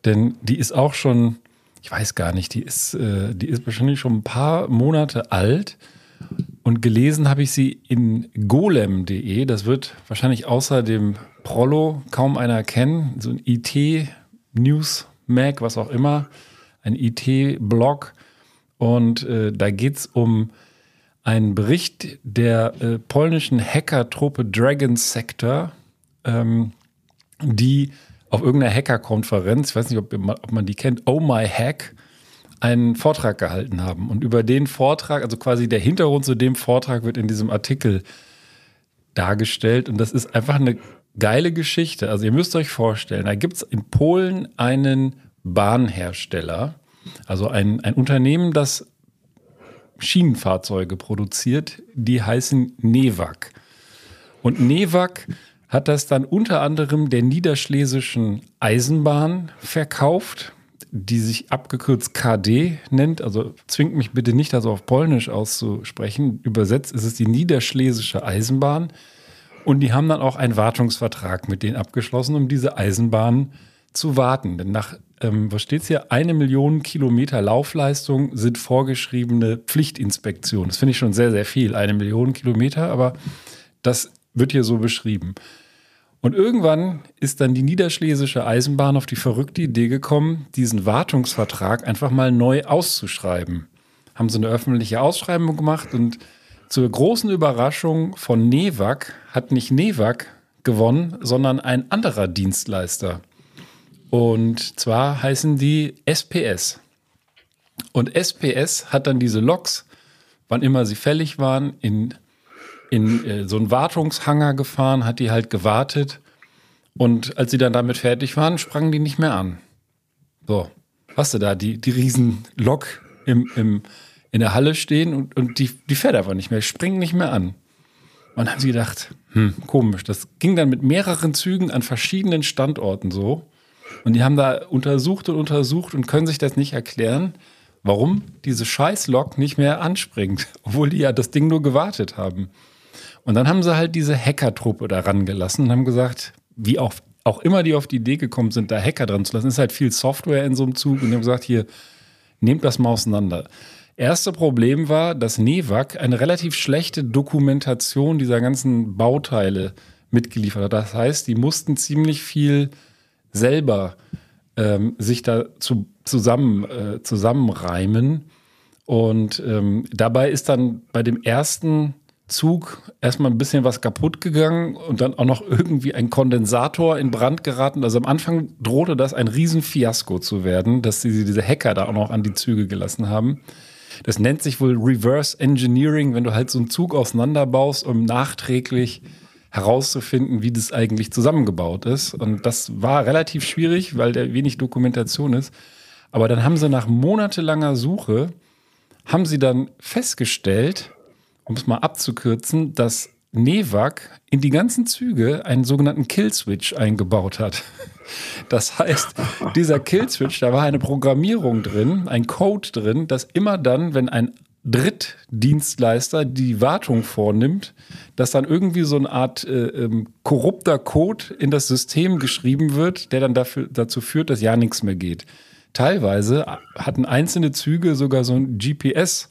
Denn die ist auch schon, ich weiß gar nicht, die ist, äh, die ist wahrscheinlich schon ein paar Monate alt. Und gelesen habe ich sie in golem.de. Das wird wahrscheinlich außer dem Prollo kaum einer kennen. So ein IT-News-Mag, was auch immer. Ein IT-Blog. Und äh, da geht es um einen Bericht der äh, polnischen Hackertruppe Dragon Sector, ähm, die auf irgendeiner Hackerkonferenz, ich weiß nicht, ob, ob man die kennt, Oh My Hack, einen Vortrag gehalten haben. Und über den Vortrag, also quasi der Hintergrund zu dem Vortrag wird in diesem Artikel dargestellt. Und das ist einfach eine geile Geschichte. Also ihr müsst euch vorstellen, da gibt es in Polen einen Bahnhersteller, also ein, ein Unternehmen, das Schienenfahrzeuge produziert, die heißen Newak. Und Newak hat das dann unter anderem der niederschlesischen Eisenbahn verkauft, die sich abgekürzt KD nennt. Also zwingt mich bitte nicht, das auf Polnisch auszusprechen. Übersetzt ist es die niederschlesische Eisenbahn. Und die haben dann auch einen Wartungsvertrag mit denen abgeschlossen, um diese Eisenbahn zu warten. Denn nach ähm, was steht hier? Eine Million Kilometer Laufleistung sind vorgeschriebene Pflichtinspektionen. Das finde ich schon sehr, sehr viel. Eine Million Kilometer, aber Das wird hier so beschrieben. Und irgendwann ist dann die niederschlesische Eisenbahn auf die verrückte Idee gekommen, diesen Wartungsvertrag einfach mal neu auszuschreiben. Haben sie eine öffentliche Ausschreibung gemacht und zur großen Überraschung von Newag hat nicht Newag gewonnen, sondern ein anderer Dienstleister. Und zwar heißen die SPS. Und SPS hat dann diese Loks, wann immer sie fällig waren, in in äh, so einen Wartungshanger gefahren, hat die halt gewartet. Und als sie dann damit fertig waren, sprangen die nicht mehr an. So, hast du da die, die riesen Lok im, im, in der Halle stehen und, und die, die fährt einfach nicht mehr, springen nicht mehr an. Und dann haben sie gedacht, hm, komisch. Das ging dann mit mehreren Zügen an verschiedenen Standorten so. Und die haben da untersucht und untersucht und können sich das nicht erklären, warum diese Scheiß-Lok nicht mehr anspringt, [laughs] obwohl die ja das Ding nur gewartet haben. Und dann haben sie halt diese Hacker-Truppe da rangelassen und haben gesagt, wie auch, auch immer die auf die Idee gekommen sind, da Hacker dran zu lassen, ist halt viel Software in so einem Zug und haben gesagt, hier, nehmt das mal auseinander. Erste Problem war, dass NEWAG eine relativ schlechte Dokumentation dieser ganzen Bauteile mitgeliefert hat. Das heißt, die mussten ziemlich viel selber ähm, sich da zu, zusammen, äh, zusammenreimen. Und ähm, dabei ist dann bei dem ersten Zug erstmal ein bisschen was kaputt gegangen und dann auch noch irgendwie ein Kondensator in Brand geraten. Also am Anfang drohte das ein Riesenfiasko zu werden, dass sie diese Hacker da auch noch an die Züge gelassen haben. Das nennt sich wohl Reverse Engineering, wenn du halt so einen Zug auseinanderbaust, um nachträglich herauszufinden, wie das eigentlich zusammengebaut ist. Und das war relativ schwierig, weil da wenig Dokumentation ist. Aber dann haben sie nach monatelanger Suche, haben sie dann festgestellt, um es mal abzukürzen, dass Nevak in die ganzen Züge einen sogenannten Killswitch eingebaut hat. [laughs] Das heißt, dieser Killswitch, da war eine Programmierung drin, ein Code drin, dass immer dann, wenn ein Drittdienstleister die Wartung vornimmt, dass dann irgendwie so eine Art äh, ähm, korrupter Code in das System geschrieben wird, der dann dafür, dazu führt, dass ja nichts mehr geht. Teilweise hatten einzelne Züge sogar so ein GPS-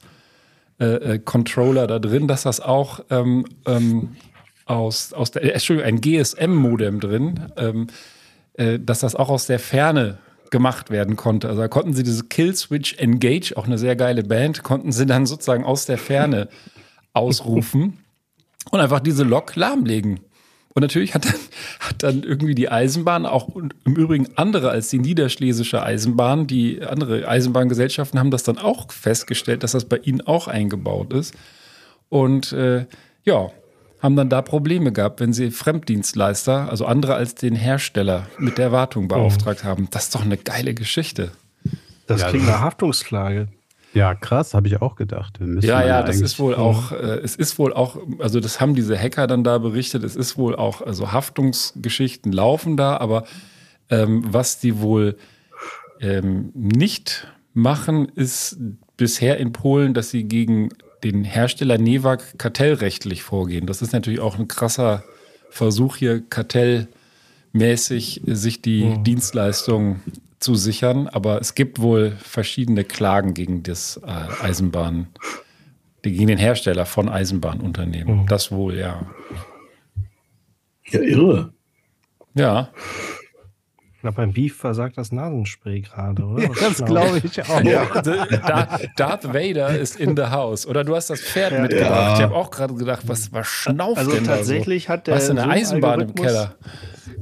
äh, äh, Controller da drin, dass das auch ähm, ähm, aus, aus der, äh, Entschuldigung, ein GSM-Modem drin, ähm, äh, dass das auch aus der Ferne gemacht werden konnte. Also da konnten sie diese Killswitch Engage, auch eine sehr geile Band, konnten sie dann sozusagen aus der Ferne [laughs] ausrufen und einfach diese Lok lahmlegen. Und natürlich hat dann, hat dann irgendwie die Eisenbahn, auch im Übrigen andere als die niederschlesische Eisenbahn, die andere Eisenbahngesellschaften haben das dann auch festgestellt, dass das bei ihnen auch eingebaut ist. Und äh, ja, haben dann da Probleme gehabt, wenn sie Fremddienstleister, also andere als den Hersteller, mit der Wartung beauftragt oh. haben. Das ist doch eine geile Geschichte. Das ja, klingt nach Haftungsklage. Ja, krass, habe ich auch gedacht. Ja, ja, das ist wohl auch, äh, es ist wohl auch, also das haben diese Hacker dann da berichtet, es ist wohl auch, also Haftungsgeschichten laufen da, aber ähm, was die wohl ähm, nicht machen, ist bisher in Polen, dass sie gegen den Hersteller Newag kartellrechtlich vorgehen. Das ist natürlich auch ein krasser Versuch hier kartellmäßig sich die mhm. Dienstleistung zu sichern, aber es gibt wohl verschiedene Klagen gegen das äh, Eisenbahn, gegen den Hersteller von Eisenbahnunternehmen. Mhm. Das wohl, ja. Ja, irre. Ja. Na, beim Beef versagt das Nasenspray gerade, oder? Ja, das glaube ich auch. Ja. [laughs] Darth Vader ist in the house. Oder du hast das Pferd ja, mitgebracht. Ja. Ich habe auch gerade gedacht, was, was schnauft also denn tatsächlich da so? hat der Was eine Eisenbahn im Keller.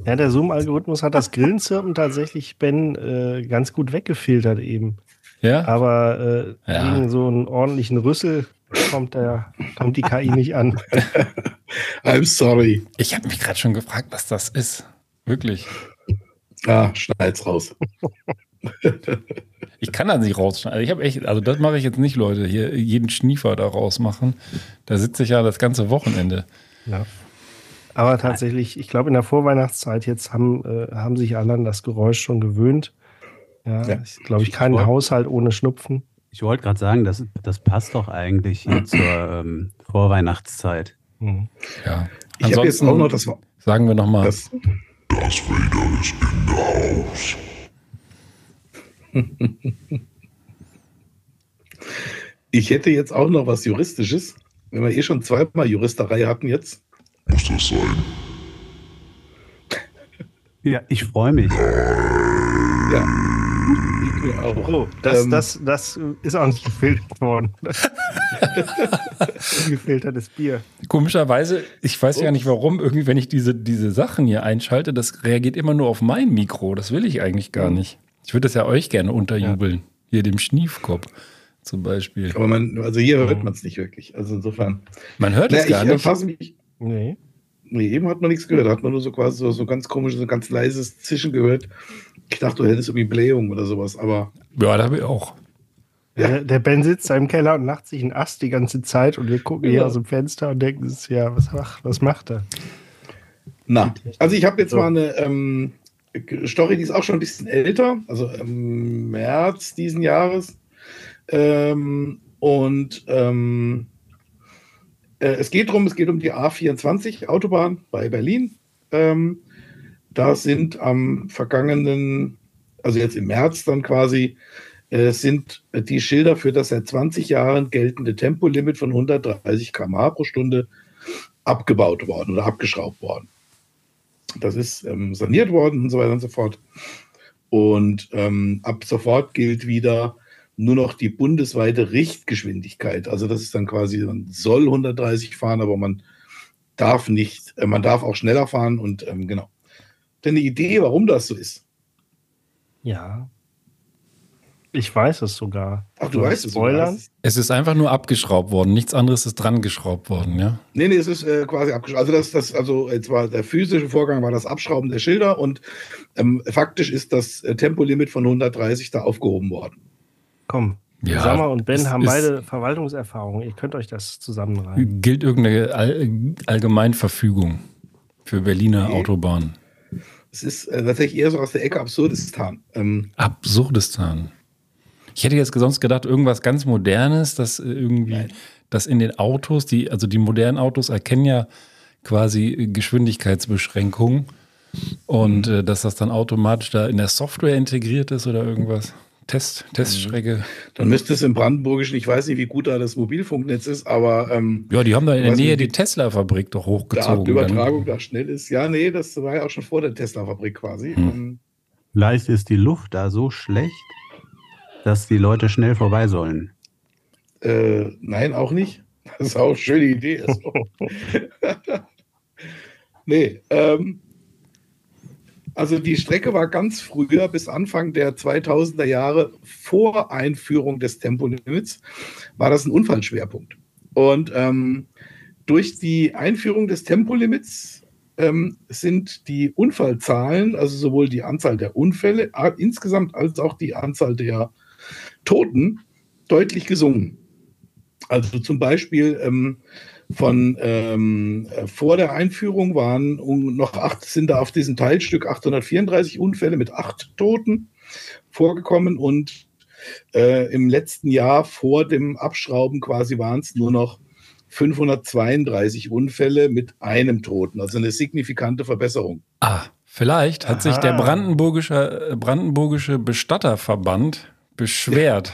Ja, der Zoom-Algorithmus hat das Grillenzirpen tatsächlich, Ben, äh, ganz gut weggefiltert eben. Ja. Aber äh, ja. gegen so einen ordentlichen Rüssel kommt, der, kommt die KI nicht an. [laughs] I'm sorry. Ich habe mich gerade schon gefragt, was das ist. Wirklich. Ah, schneid's raus. [laughs] ich kann das nicht rausschneiden. Also ich habe echt, also das mache ich jetzt nicht, Leute, hier jeden Schniefer da rausmachen. Da sitze ich ja das ganze Wochenende. Ja. Aber tatsächlich, ich glaube, in der Vorweihnachtszeit jetzt haben, äh, haben sich alle an das Geräusch schon gewöhnt. Ja, ja. Ich glaube ich, kein Haushalt ohne Schnupfen. Ich wollte gerade sagen, das, das passt doch eigentlich hier zur ähm, Vorweihnachtszeit. Mhm. Ja. Ich habe jetzt auch noch das. Sagen wir nochmal. Das, das Vader ist in der Haus. [laughs] ich hätte jetzt auch noch was Juristisches. Wenn wir eh schon zweimal Juristerei hatten jetzt, zu sein. Ja, ich freue mich. Ja. Ich auch. Oh, das, Ähm, das, das ist auch nicht gefiltert worden. [laughs] [laughs] Ungefiltertes Bier. Komischerweise, ich weiß ja nicht warum, irgendwie, wenn ich diese, diese Sachen hier einschalte, das reagiert immer nur auf mein Mikro. Das will ich eigentlich gar nicht. Ich würde das ja euch gerne unterjubeln. Hier dem Schniefkopf zum Beispiel. Aber man, also hier hört man es nicht wirklich. Also insofern. Man hört Ja, es ich gar äh, nicht. fasse mich. Nee. Nee, eben hat man nichts gehört. Da hat man nur so quasi so, so ganz komisches, so ganz leises Zischen gehört. Ich dachte, du hättest irgendwie Blähung oder sowas, aber Ja, da habe ich auch. Der, der Ben sitzt da im Keller und lacht sich einen Ast die ganze Zeit und wir gucken hier aus dem Fenster und denken, ja, was, macht- was macht er? na. Also ich habe jetzt So. mal eine ähm, Story, die ist auch schon ein bisschen älter, also im März diesen Jahres. Ähm, und ähm, äh, es geht drum, es geht um die A24 Autobahn bei Berlin. Ähm, da sind am vergangenen, also jetzt im März dann quasi, sind die Schilder für das seit 20 Jahren geltende Tempolimit von 130 km/h pro Stunde abgebaut worden oder abgeschraubt worden. Das ist ähm, saniert worden und so weiter und so fort. Und ähm, ab sofort gilt wieder nur noch die bundesweite Richtgeschwindigkeit. Also das ist dann quasi, man soll 130 fahren, aber man darf nicht, äh, man darf auch schneller fahren und ähm, genau. Denn die Idee, warum das so ist. Ja. Ich weiß es sogar. Ach, du ich weißt es. sogar. Spoilern? Es ist- Es ist einfach nur abgeschraubt worden. Nichts anderes ist dran geschraubt worden, ja. Nee, nee, es ist äh, quasi abgeschraubt. Also das, das, also jetzt war der physische Vorgang war das Abschrauben der Schilder und ähm, faktisch ist das äh, Tempolimit von 130 da aufgehoben worden. Komm. Ja, Sammer und Ben haben beide Verwaltungserfahrung. Ihr könnt euch das zusammenreimen. Gilt irgendeine All Allgemeinverfügung für Berliner Nee. Autobahnen. Es ist äh, tatsächlich eher so aus der Ecke Absurdistan. Ähm, Absurdistan. Ich hätte jetzt sonst gedacht, irgendwas ganz Modernes, das äh, irgendwie, Nein. das in den Autos, die, also die modernen Autos erkennen ja quasi äh, Geschwindigkeitsbeschränkungen und Mhm. äh, dass das dann automatisch da in der Software integriert ist oder irgendwas. Test, Mhm. Teststrecke. dann müsste es im Brandenburgischen, ich weiß nicht, wie gut da das Mobilfunknetz ist, aber ähm, Ja, die haben da in der Nähe nicht, die die- Tesla-Fabrik doch hochgezogen. dann. Übertragung da schnell ist. Ja, nee, das war ja auch schon vor der Tesla-Fabrik quasi. Hm. Ähm, Vielleicht ist die Luft da so schlecht, dass die Leute schnell vorbei sollen. Äh, nein, auch nicht. Das ist auch eine schöne Idee. Also. [laughs] nee, ähm, also die Strecke war ganz früher bis Anfang der 2000er Jahre vor Einführung des Tempolimits war das ein Unfallschwerpunkt. Und ähm, durch die Einführung des Tempolimits ähm, sind die Unfallzahlen, also sowohl die Anzahl der Unfälle insgesamt als auch die Anzahl der Toten deutlich gesunken. Also zum Beispiel ähm, von ähm, äh, vor der Einführung waren noch acht, sind da auf diesem Teilstück 834 Unfälle mit acht Toten vorgekommen und äh, im letzten Jahr vor dem Abschrauben quasi waren es nur noch 532 Unfälle mit einem Toten, also eine signifikante Verbesserung. Ah, vielleicht hat sich der Aha. brandenburgische, äh, brandenburgische Bestatterverband beschwert,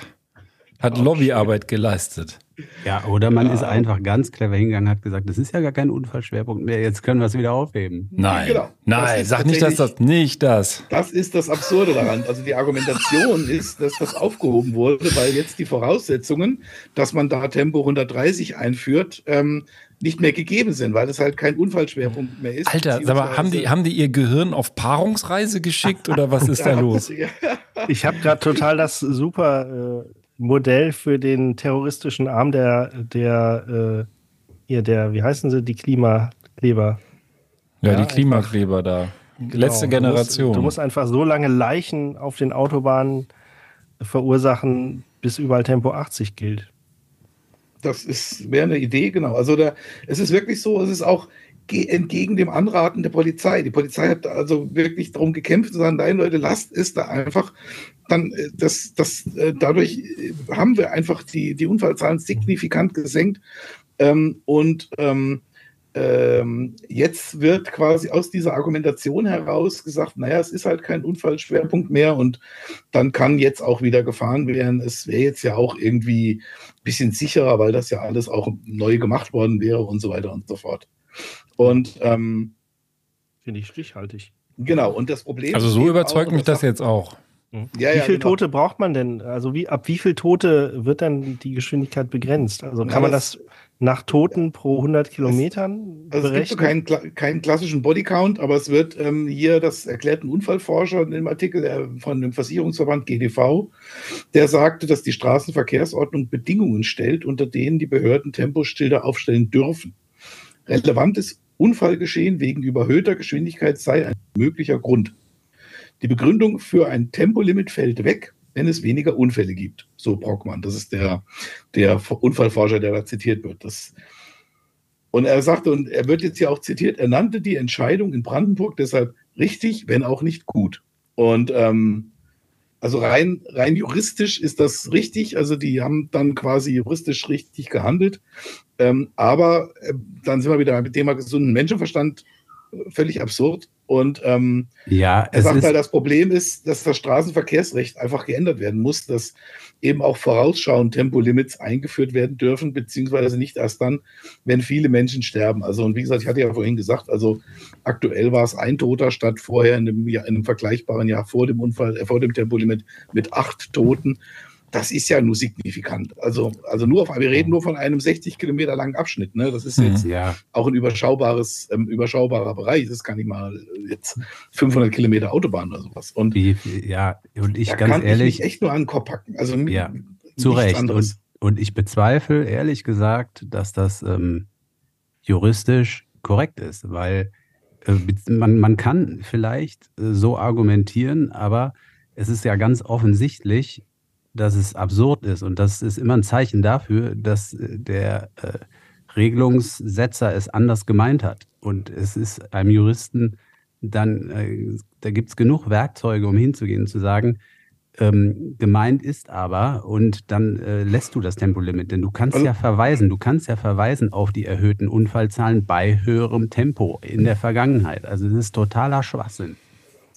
hat [laughs] Lobbyarbeit geleistet. Ja, oder man Ja. ist einfach ganz clever hingegangen, hat gesagt, das ist ja gar kein Unfallschwerpunkt mehr, jetzt können wir es wieder aufheben. Nein, Genau. Das nein, sag nicht, dass das nicht das. Das ist das Absurde daran. Also die Argumentation ist, dass das aufgehoben wurde, weil jetzt die Voraussetzungen, dass man da Tempo 130 einführt, ähm, nicht mehr gegeben sind, weil es halt kein Unfallschwerpunkt mehr ist. Alter, sag mal, haben die, haben die ihr Gehirn auf Paarungsreise geschickt oder was [laughs] ist da los? Ich habe gerade total das super äh, Modell für den terroristischen Arm der, der, äh, hier, der, wie heißen sie, die Klimakleber. Ja, Ja, die Klimakleber da. Letzte Genau. Generation. Du musst, du musst einfach so lange Leichen auf den Autobahnen verursachen, bis überall Tempo 80 gilt. Das ist wäre eine Idee, genau. Also da, es ist wirklich so, es ist auch entgegen dem Anraten der Polizei. Die Polizei hat also wirklich darum gekämpft zu sagen, nein Leute, lasst es da einfach. Dann äh, das, das, äh, dadurch äh, haben wir einfach die, die Unfallzahlen signifikant gesenkt. Ähm, und ähm, ähm, jetzt wird quasi aus dieser Argumentation heraus gesagt, naja, es ist halt kein Unfallschwerpunkt mehr und dann kann jetzt auch wieder gefahren werden. Es wäre jetzt ja auch irgendwie ein bisschen sicherer, weil das ja alles auch neu gemacht worden wäre und so weiter und so fort. Und ähm, Finde ich stichhaltig. genau, und das Problem Also ist so überzeugt auch, mich das jetzt auch. Ja, wie ja, viele genau. Tote braucht man denn? Also wie, ab wie viel Tote wird dann die Geschwindigkeit begrenzt? Also kann Ja, man das- nach Toten pro 100 Kilometern Also es gibt so berechnen? keinen, kla- keinen klassischen Bodycount, aber es wird ähm, hier, das erklärt ein Unfallforscher in dem Artikel äh, von dem Versicherungsverband GDV, der sagte, dass die Straßenverkehrsordnung Bedingungen stellt, unter denen die Behörden Temposchilder aufstellen dürfen. Relevantes Unfallgeschehen wegen überhöhter Geschwindigkeit sei ein möglicher Grund. Die Begründung für ein Tempolimit fällt weg, wenn es weniger Unfälle gibt. So Brockmann, das ist der, der Unfallforscher, der da zitiert wird. Das, und er sagte, und er wird jetzt hier auch zitiert, er nannte die Entscheidung in Brandenburg deshalb richtig, wenn auch nicht gut. Und ähm, also rein, rein juristisch ist das richtig. Also die haben dann quasi juristisch richtig gehandelt. Ähm, aber äh, dann sind wir wieder beim Thema gesunden Menschenverstand völlig absurd. Und ähm, Ja, er es sagt ist, halt, das Problem ist, dass das Straßenverkehrsrecht einfach geändert werden muss, dass eben auch vorausschauend Tempolimits eingeführt werden dürfen, beziehungsweise nicht erst dann, wenn viele Menschen sterben. Also, und wie gesagt, ich hatte ja vorhin gesagt, also aktuell war es ein Toter statt vorher in einem, Jahr, in einem vergleichbaren Jahr vor dem Unfall, äh, vor dem Tempolimit mit acht Toten. Das ist ja nur signifikant. Also, also nur auf, wir reden nur von einem 60 Kilometer langen Abschnitt. Ne? Das ist jetzt ja, auch ein überschaubares, ähm, überschaubarer Bereich. Das gar nicht mal jetzt 500 Kilometer Autobahn oder sowas. Und wie, ja, und ich ganz kann ehrlich, ich mich echt nur an den Kopf packen. Also Ja, zu Recht. anderes. Und, und ich bezweifle ehrlich gesagt, dass das ähm, juristisch korrekt ist, weil äh, man, man kann vielleicht äh, so argumentieren, aber es ist ja ganz offensichtlich, dass es absurd ist. Und das ist immer ein Zeichen dafür, dass äh, der äh, Regelungssetzer es anders gemeint hat. Und es ist einem Juristen dann, äh, da gibt es genug Werkzeuge, um hinzugehen und zu sagen, ähm, gemeint ist aber, und dann äh, lässt du das Tempolimit, denn du kannst Also- ja verweisen, du kannst ja verweisen auf die erhöhten Unfallzahlen bei höherem Tempo in der Vergangenheit. Also das ist totaler Schwachsinn.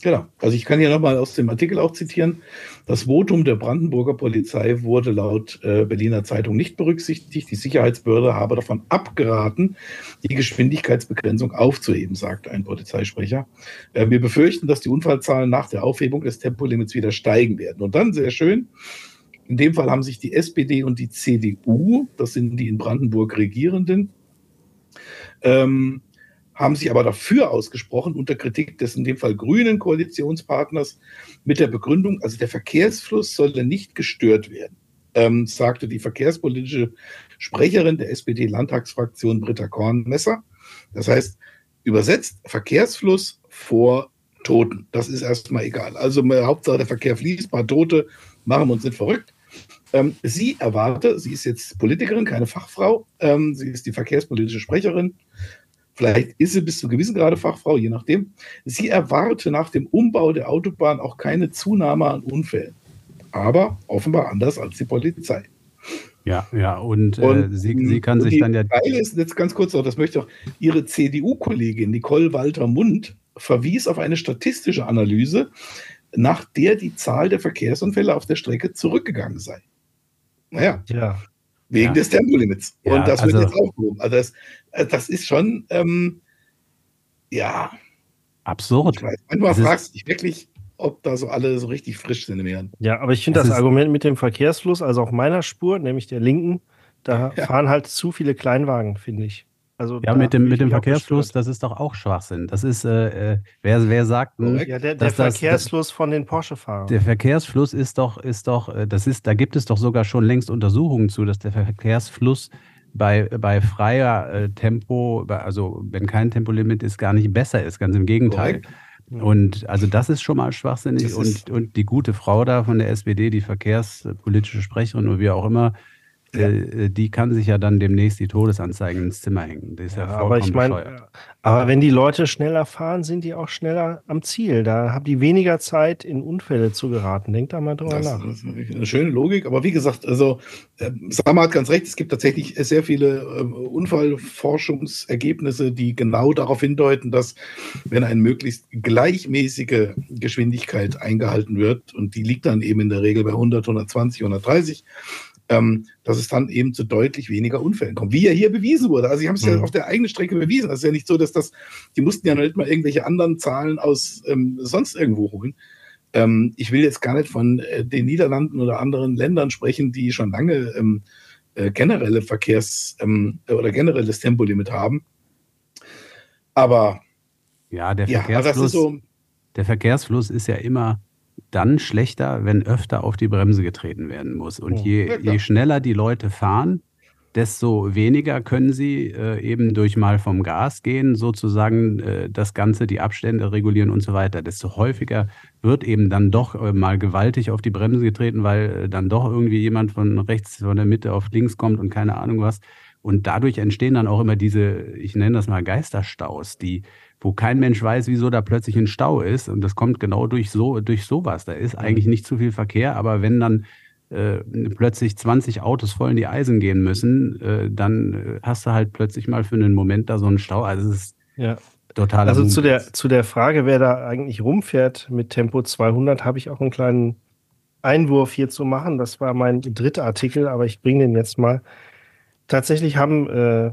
Genau. Also ich kann hier nochmal aus dem Artikel auch zitieren. Das Votum der Brandenburger Polizei wurde laut äh, Berliner Zeitung nicht berücksichtigt. Die Sicherheitsbehörde habe davon abgeraten, die Geschwindigkeitsbegrenzung aufzuheben, sagte ein Polizeisprecher. Äh, wir befürchten, dass die Unfallzahlen nach der Aufhebung des Tempolimits wieder steigen werden. Und dann sehr schön. In dem Fall haben sich die SPD und die CDU, das sind die in Brandenburg Regierenden, ähm, haben sich aber dafür ausgesprochen, unter Kritik des in dem Fall grünen Koalitionspartners, mit der Begründung, also der Verkehrsfluss solle nicht gestört werden, ähm, sagte die verkehrspolitische Sprecherin der SPD-Landtagsfraktion Britta Kornmesser. Das heißt, übersetzt Verkehrsfluss vor Toten. Das ist erstmal egal. Also äh, Hauptsache der Verkehr fließt, paar Tote machen wir uns nicht verrückt. Ähm, sie erwarte, sie ist jetzt Politikerin, keine Fachfrau, ähm, sie ist die verkehrspolitische Sprecherin, Vielleicht ist sie bis zu gewissen Grade Fachfrau, je nachdem. Sie erwarte nach dem Umbau der Autobahn auch keine Zunahme an Unfällen. Aber offenbar anders als die Polizei. Ja, ja, und, Und, äh, sie, sie kann sich dann ja. Geile ist, jetzt ganz kurz noch, das möchte ich auch, ihre CDU-Kollegin Nicole Walter-Mund verwies auf eine statistische Analyse, nach der die Zahl der Verkehrsunfälle auf der Strecke zurückgegangen sei. Naja, Ja, wegen Ja. des Tempolimits. Ja, Und das wird also- jetzt aufgehoben. Also das, äh, das ist schon, ähm, ja, Absurd. ich weiß. Manchmal fragst du dich wirklich, ob da so alle so richtig frisch sind im Hirn. ja, aber ich finde das ist- Argument mit dem Verkehrsfluss, also auf meiner Spur, nämlich der linken, da [laughs] Ja. fahren halt zu viele Kleinwagen, finde ich. Also Ja, mit dem, mit dem Verkehrsfluss, gestört. das ist doch auch Schwachsinn. Das ist, äh, äh, wer, wer sagt, Korrekt. Ja, der, der dass das- Verkehrsfluss von den Porsche-Fahrern. Der Verkehrsfluss ist doch, ist doch, äh, das ist, da gibt es doch sogar schon längst Untersuchungen zu, dass der Verkehrsfluss bei, bei freier äh, Tempo, also wenn kein Tempolimit ist, gar nicht besser ist, ganz im Gegenteil. Korrekt. Und also das ist schon mal schwachsinnig. Und, und die gute Frau da von der SPD, die verkehrspolitische Sprecherin oder wie auch immer, äh, die kann sich ja dann demnächst die Todesanzeigen ins Zimmer hängen. Das ist ja, Ja, vollkommen aber ich meine, aber wenn die Leute schneller fahren, sind die auch schneller am Ziel. Da haben die weniger Zeit, in Unfälle zu geraten. Denkt da mal drüber Das, nach. das ist eine schöne Logik, aber wie gesagt, also äh, Sama hat ganz recht, es gibt tatsächlich sehr viele äh, Unfallforschungsergebnisse, die genau darauf hindeuten, dass wenn eine möglichst gleichmäßige Geschwindigkeit eingehalten wird, und die liegt dann eben in der Regel bei 100, 120, 130, ähm, dass es dann eben zu deutlich weniger Unfällen kommt, wie ja hier bewiesen wurde. Also sie haben es mhm. ja auf der eigenen Strecke bewiesen. Das ist ja nicht so, dass das, die mussten ja noch nicht mal irgendwelche anderen Zahlen aus ähm, sonst irgendwo holen. Ähm, ich will jetzt gar nicht von äh, den Niederlanden oder anderen Ländern sprechen, die schon lange ähm, äh, generelle Verkehrs- ähm, oder generelles Tempolimit haben. Aber ja, der Verkehrsfluss, ja, so, der Verkehrsfluss ist ja immer dann schlechter, wenn öfter auf die Bremse getreten werden muss. Und je, je schneller die Leute fahren, desto weniger können sie äh, eben durch mal vom Gas gehen, sozusagen äh, das Ganze, die Abstände regulieren und so weiter. Desto häufiger wird eben dann doch äh, mal gewaltig auf die Bremse getreten, weil äh, dann doch irgendwie jemand von rechts, von der Mitte auf links kommt und keine Ahnung was. Und dadurch entstehen dann auch immer diese, ich nenne das mal Geisterstaus, die wo kein Mensch weiß, wieso da plötzlich ein Stau ist. Und das kommt genau durch so, durch sowas. Da ist eigentlich nicht zu viel Verkehr, aber wenn dann äh, plötzlich 20 Autos voll in die Eisen gehen müssen, äh, dann äh, hast du halt plötzlich mal für einen Moment da so einen Stau. Also es ist ja. total. Also zu der, zu der Frage, wer da eigentlich rumfährt mit Tempo 200, habe ich auch einen kleinen Einwurf hier zu machen. Das war mein dritter Artikel, aber ich bringe den jetzt mal. Tatsächlich haben äh,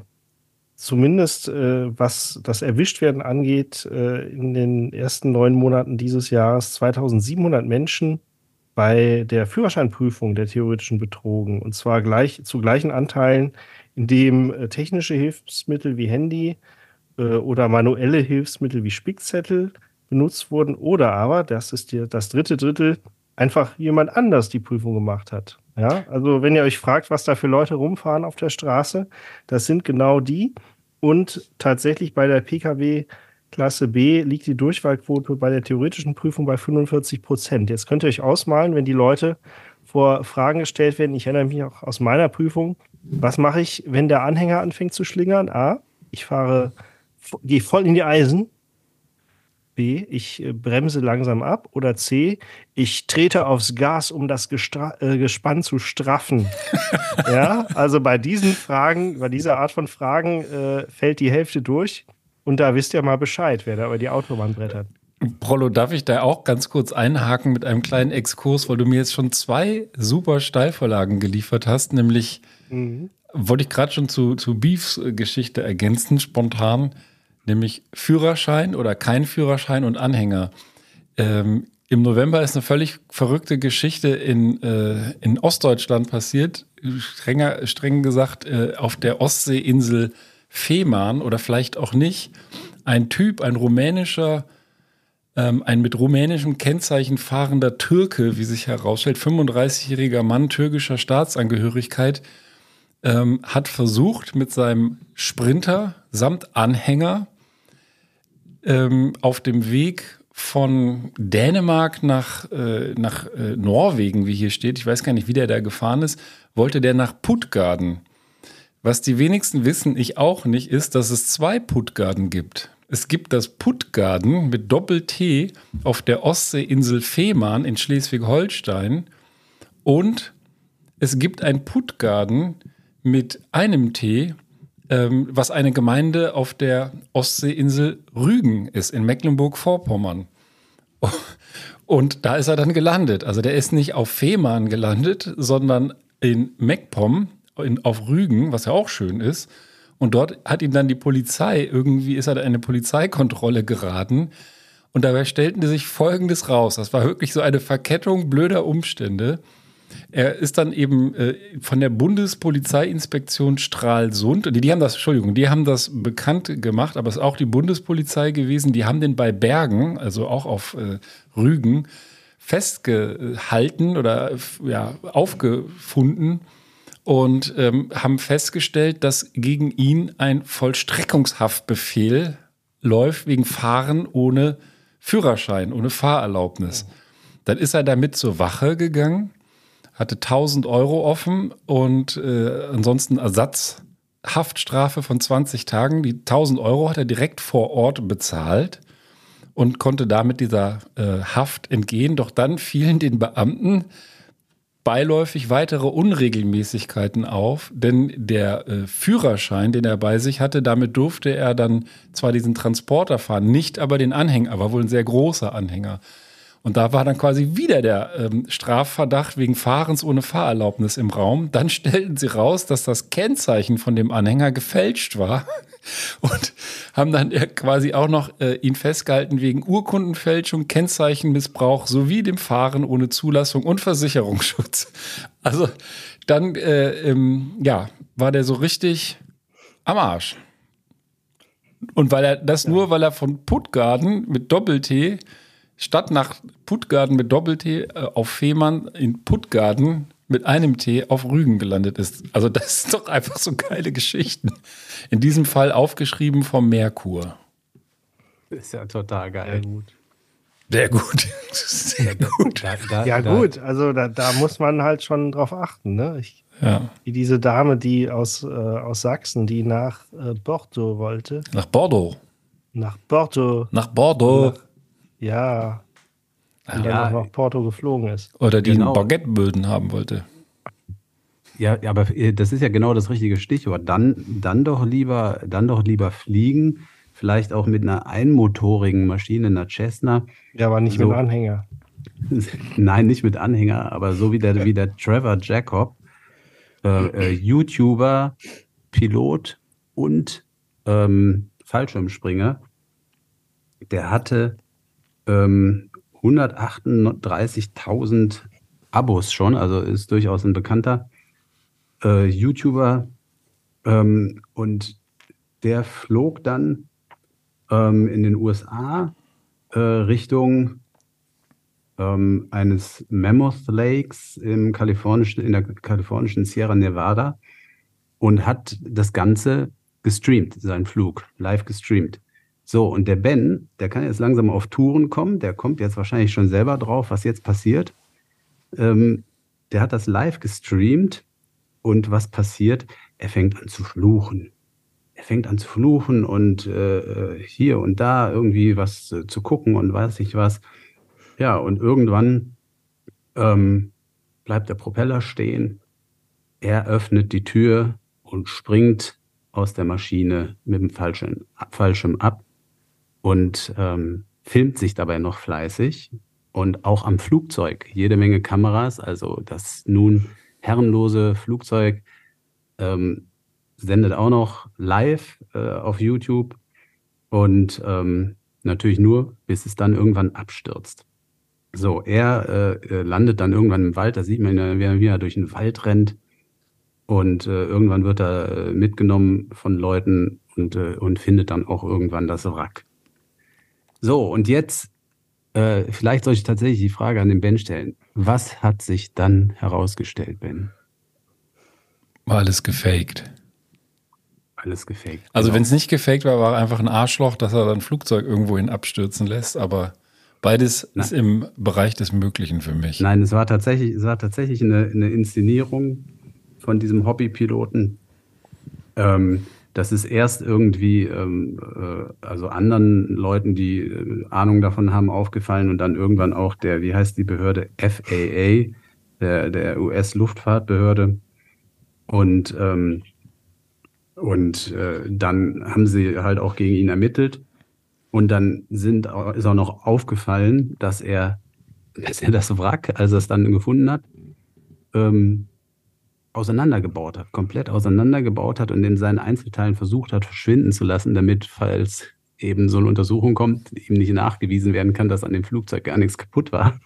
zumindest äh, was das Erwischtwerden angeht, äh, in den ersten neun Monaten dieses Jahres 2700 Menschen bei der Führerscheinprüfung der theoretischen betrogen. Und zwar gleich zu gleichen Anteilen, indem äh, technische Hilfsmittel wie Handy äh, oder manuelle Hilfsmittel wie Spickzettel benutzt wurden oder aber, das ist die, das dritte Drittel, einfach jemand anders die Prüfung gemacht hat. Ja, also wenn ihr euch fragt, was da für Leute rumfahren auf der Straße, das sind genau die. Und tatsächlich bei der Pkw Klasse B liegt die Durchfallquote bei der theoretischen Prüfung bei 45 Prozent. Jetzt könnt ihr euch ausmalen, wenn die Leute vor Fragen gestellt werden. Ich erinnere mich auch aus meiner Prüfung. Was mache ich, wenn der Anhänger anfängt zu schlingern? A, ich fahre, gehe voll in die Eisen. B, ich äh, bremse langsam ab. Oder C, ich trete aufs Gas, um das Gestra äh, Gespann zu straffen. [laughs] ja, also bei diesen Fragen, bei dieser Art von Fragen äh, fällt die Hälfte durch. Und da wisst ihr mal Bescheid, wer da über die Autobahn brettert. Prollo, darf ich da auch ganz kurz einhaken mit einem kleinen Exkurs, weil du mir jetzt schon zwei super Steilvorlagen geliefert hast, nämlich mhm. wollte ich gerade schon zu, zu Beefs Geschichte ergänzen, spontan nämlich Führerschein oder kein Führerschein und Anhänger. Ähm, Im November ist eine völlig verrückte Geschichte in, äh, in Ostdeutschland passiert, strenger, streng gesagt äh, auf der Ostseeinsel Fehmarn oder vielleicht auch nicht. Ein Typ, ein rumänischer, ähm, ein mit rumänischem Kennzeichen fahrender Türke, wie sich herausstellt, 35-jähriger Mann türkischer Staatsangehörigkeit, ähm, hat versucht, mit seinem Sprinter samt Anhänger ähm, auf dem Weg von Dänemark nach, äh, nach äh, Norwegen, wie hier steht, ich weiß gar nicht, wie der da gefahren ist, wollte der nach Puttgarden. Was die wenigsten wissen, ich auch nicht, ist, dass es zwei Puttgarden gibt. Es gibt das Puttgarden mit Doppel-T auf der Ostseeinsel Fehmarn in Schleswig-Holstein und es gibt ein Puttgarden mit einem T ähm, was eine Gemeinde auf der Ostseeinsel Rügen ist, in Mecklenburg-Vorpommern. Und da ist er dann gelandet. Also der ist nicht auf Fehmarn gelandet, sondern in Meckpomm, in, auf Rügen, was ja auch schön ist. Und dort hat ihn dann die Polizei, irgendwie ist er da in eine Polizeikontrolle geraten. Und dabei stellten die sich Folgendes raus. Das war wirklich so eine Verkettung blöder Umstände. Er ist dann eben äh, von der Bundespolizeiinspektion Stralsund, die, die haben das, Entschuldigung, die haben das bekannt gemacht, aber es ist auch die Bundespolizei gewesen, die haben den bei Bergen, also auch auf äh, Rügen, festgehalten oder ja, aufgefunden und ähm, haben festgestellt, dass gegen ihn ein Vollstreckungshaftbefehl läuft wegen Fahren ohne Führerschein, ohne Fahrerlaubnis. Dann ist er damit zur Wache gegangen hatte 1000 Euro offen und äh, ansonsten Ersatzhaftstrafe von 20 Tagen. Die 1000 Euro hat er direkt vor Ort bezahlt und konnte damit dieser äh, Haft entgehen. Doch dann fielen den Beamten beiläufig weitere Unregelmäßigkeiten auf, denn der äh, Führerschein, den er bei sich hatte, damit durfte er dann zwar diesen Transporter fahren, nicht aber den Anhänger, war wohl ein sehr großer Anhänger. Und da war dann quasi wieder der ähm, Strafverdacht wegen Fahrens ohne Fahrerlaubnis im Raum. Dann stellten sie raus, dass das Kennzeichen von dem Anhänger gefälscht war. [laughs] Und haben dann quasi auch noch äh, ihn festgehalten wegen Urkundenfälschung, Kennzeichenmissbrauch sowie dem Fahren ohne Zulassung und Versicherungsschutz. [laughs] Also dann, äh, ähm, ja, war der so richtig am Arsch. Und weil er das ja. nur, weil er von Puttgarden mit Doppel-T statt nach Puttgarden mit Doppel-T äh, auf Fehmarn in Puttgarden mit einem T auf Rügen gelandet ist. Also das ist doch einfach so geile Geschichten. In diesem Fall aufgeschrieben vom Merkur. Ist ja total geil. Sehr gut. Sehr gut. [laughs] Sehr gut. Da, da, ja, da, gut. Also da, da, muss man halt schon drauf achten. Ne? Ich, ja. Wie diese Dame, die aus, äh, aus Sachsen, die nach äh, Bordeaux wollte. Nach Bordeaux. Nach Bordeaux. Nach Bordeaux. Nach, ja. Und ja. dann nach Porto geflogen ist. Oder die genau. Baguetteböden haben wollte. Ja, aber äh, das ist ja genau das richtige Stichwort. Dann, dann doch lieber, dann doch lieber fliegen, vielleicht auch mit einer einmotorigen Maschine, einer Cessna. Ja, aber nicht so, mit Anhänger. [laughs] Nein, nicht mit Anhänger, aber so wie der, wie der Trevor Jacob, äh, äh, YouTuber, Pilot und ähm, Fallschirmspringer, der hatte ähm, 138.000 Abos schon, also ist durchaus ein bekannter äh, YouTuber. Ähm, und der flog dann ähm, in den USA äh, Richtung ähm, eines Mammoth Lakes im kalifornischen, in der kalifornischen Sierra Nevada und hat das Ganze gestreamt, seinen Flug, live gestreamt. So, und der Ben, der kann jetzt langsam auf Touren kommen, der kommt jetzt wahrscheinlich schon selber drauf, was jetzt passiert. Ähm, der hat das live gestreamt und was passiert? Er fängt an zu fluchen. Er fängt an zu fluchen und äh, hier und da irgendwie was äh, zu gucken und weiß ich was. Ja, und irgendwann ähm, bleibt der Propeller stehen. Er öffnet die Tür und springt aus der Maschine mit dem Fallschirm, Fallschirm ab und ähm, filmt sich dabei noch fleißig und auch am Flugzeug jede Menge Kameras. Also das nun herrenlose Flugzeug ähm, sendet auch noch live äh, auf YouTube und ähm, natürlich nur, bis es dann irgendwann abstürzt. So, er äh, äh landet dann irgendwann im Wald, da sieht man, wie er durch den Wald rennt und äh, irgendwann wird er äh, mitgenommen von Leuten und, äh, und findet dann auch irgendwann das Wrack. So, und jetzt, äh, vielleicht soll ich tatsächlich die Frage an den Ben stellen. Was hat sich dann herausgestellt, Ben? War alles gefaked. Alles gefaked. Also, genau. wenn es nicht gefaked war, war einfach ein Arschloch, dass er dann Flugzeug irgendwohin abstürzen lässt, aber beides Nein. ist im Bereich des Möglichen für mich. Nein, es war tatsächlich, es war tatsächlich eine, eine Inszenierung von diesem Hobbypiloten. Ähm, das ist erst irgendwie, ähm, äh, also anderen Leuten, die äh, Ahnung davon haben, aufgefallen und dann irgendwann auch der, wie heißt die Behörde, FAA, der, der US-Luftfahrtbehörde. Und, ähm, und äh, dann haben sie halt auch gegen ihn ermittelt. Und dann sind, ist auch noch aufgefallen, dass er, [laughs] dass er das Wrack, als er es dann gefunden hat, ähm, auseinandergebaut hat, komplett auseinandergebaut hat und in seinen Einzelteilen versucht hat, verschwinden zu lassen, damit, falls eben so eine Untersuchung kommt, ihm nicht nachgewiesen werden kann, dass an dem Flugzeug gar nichts kaputt war.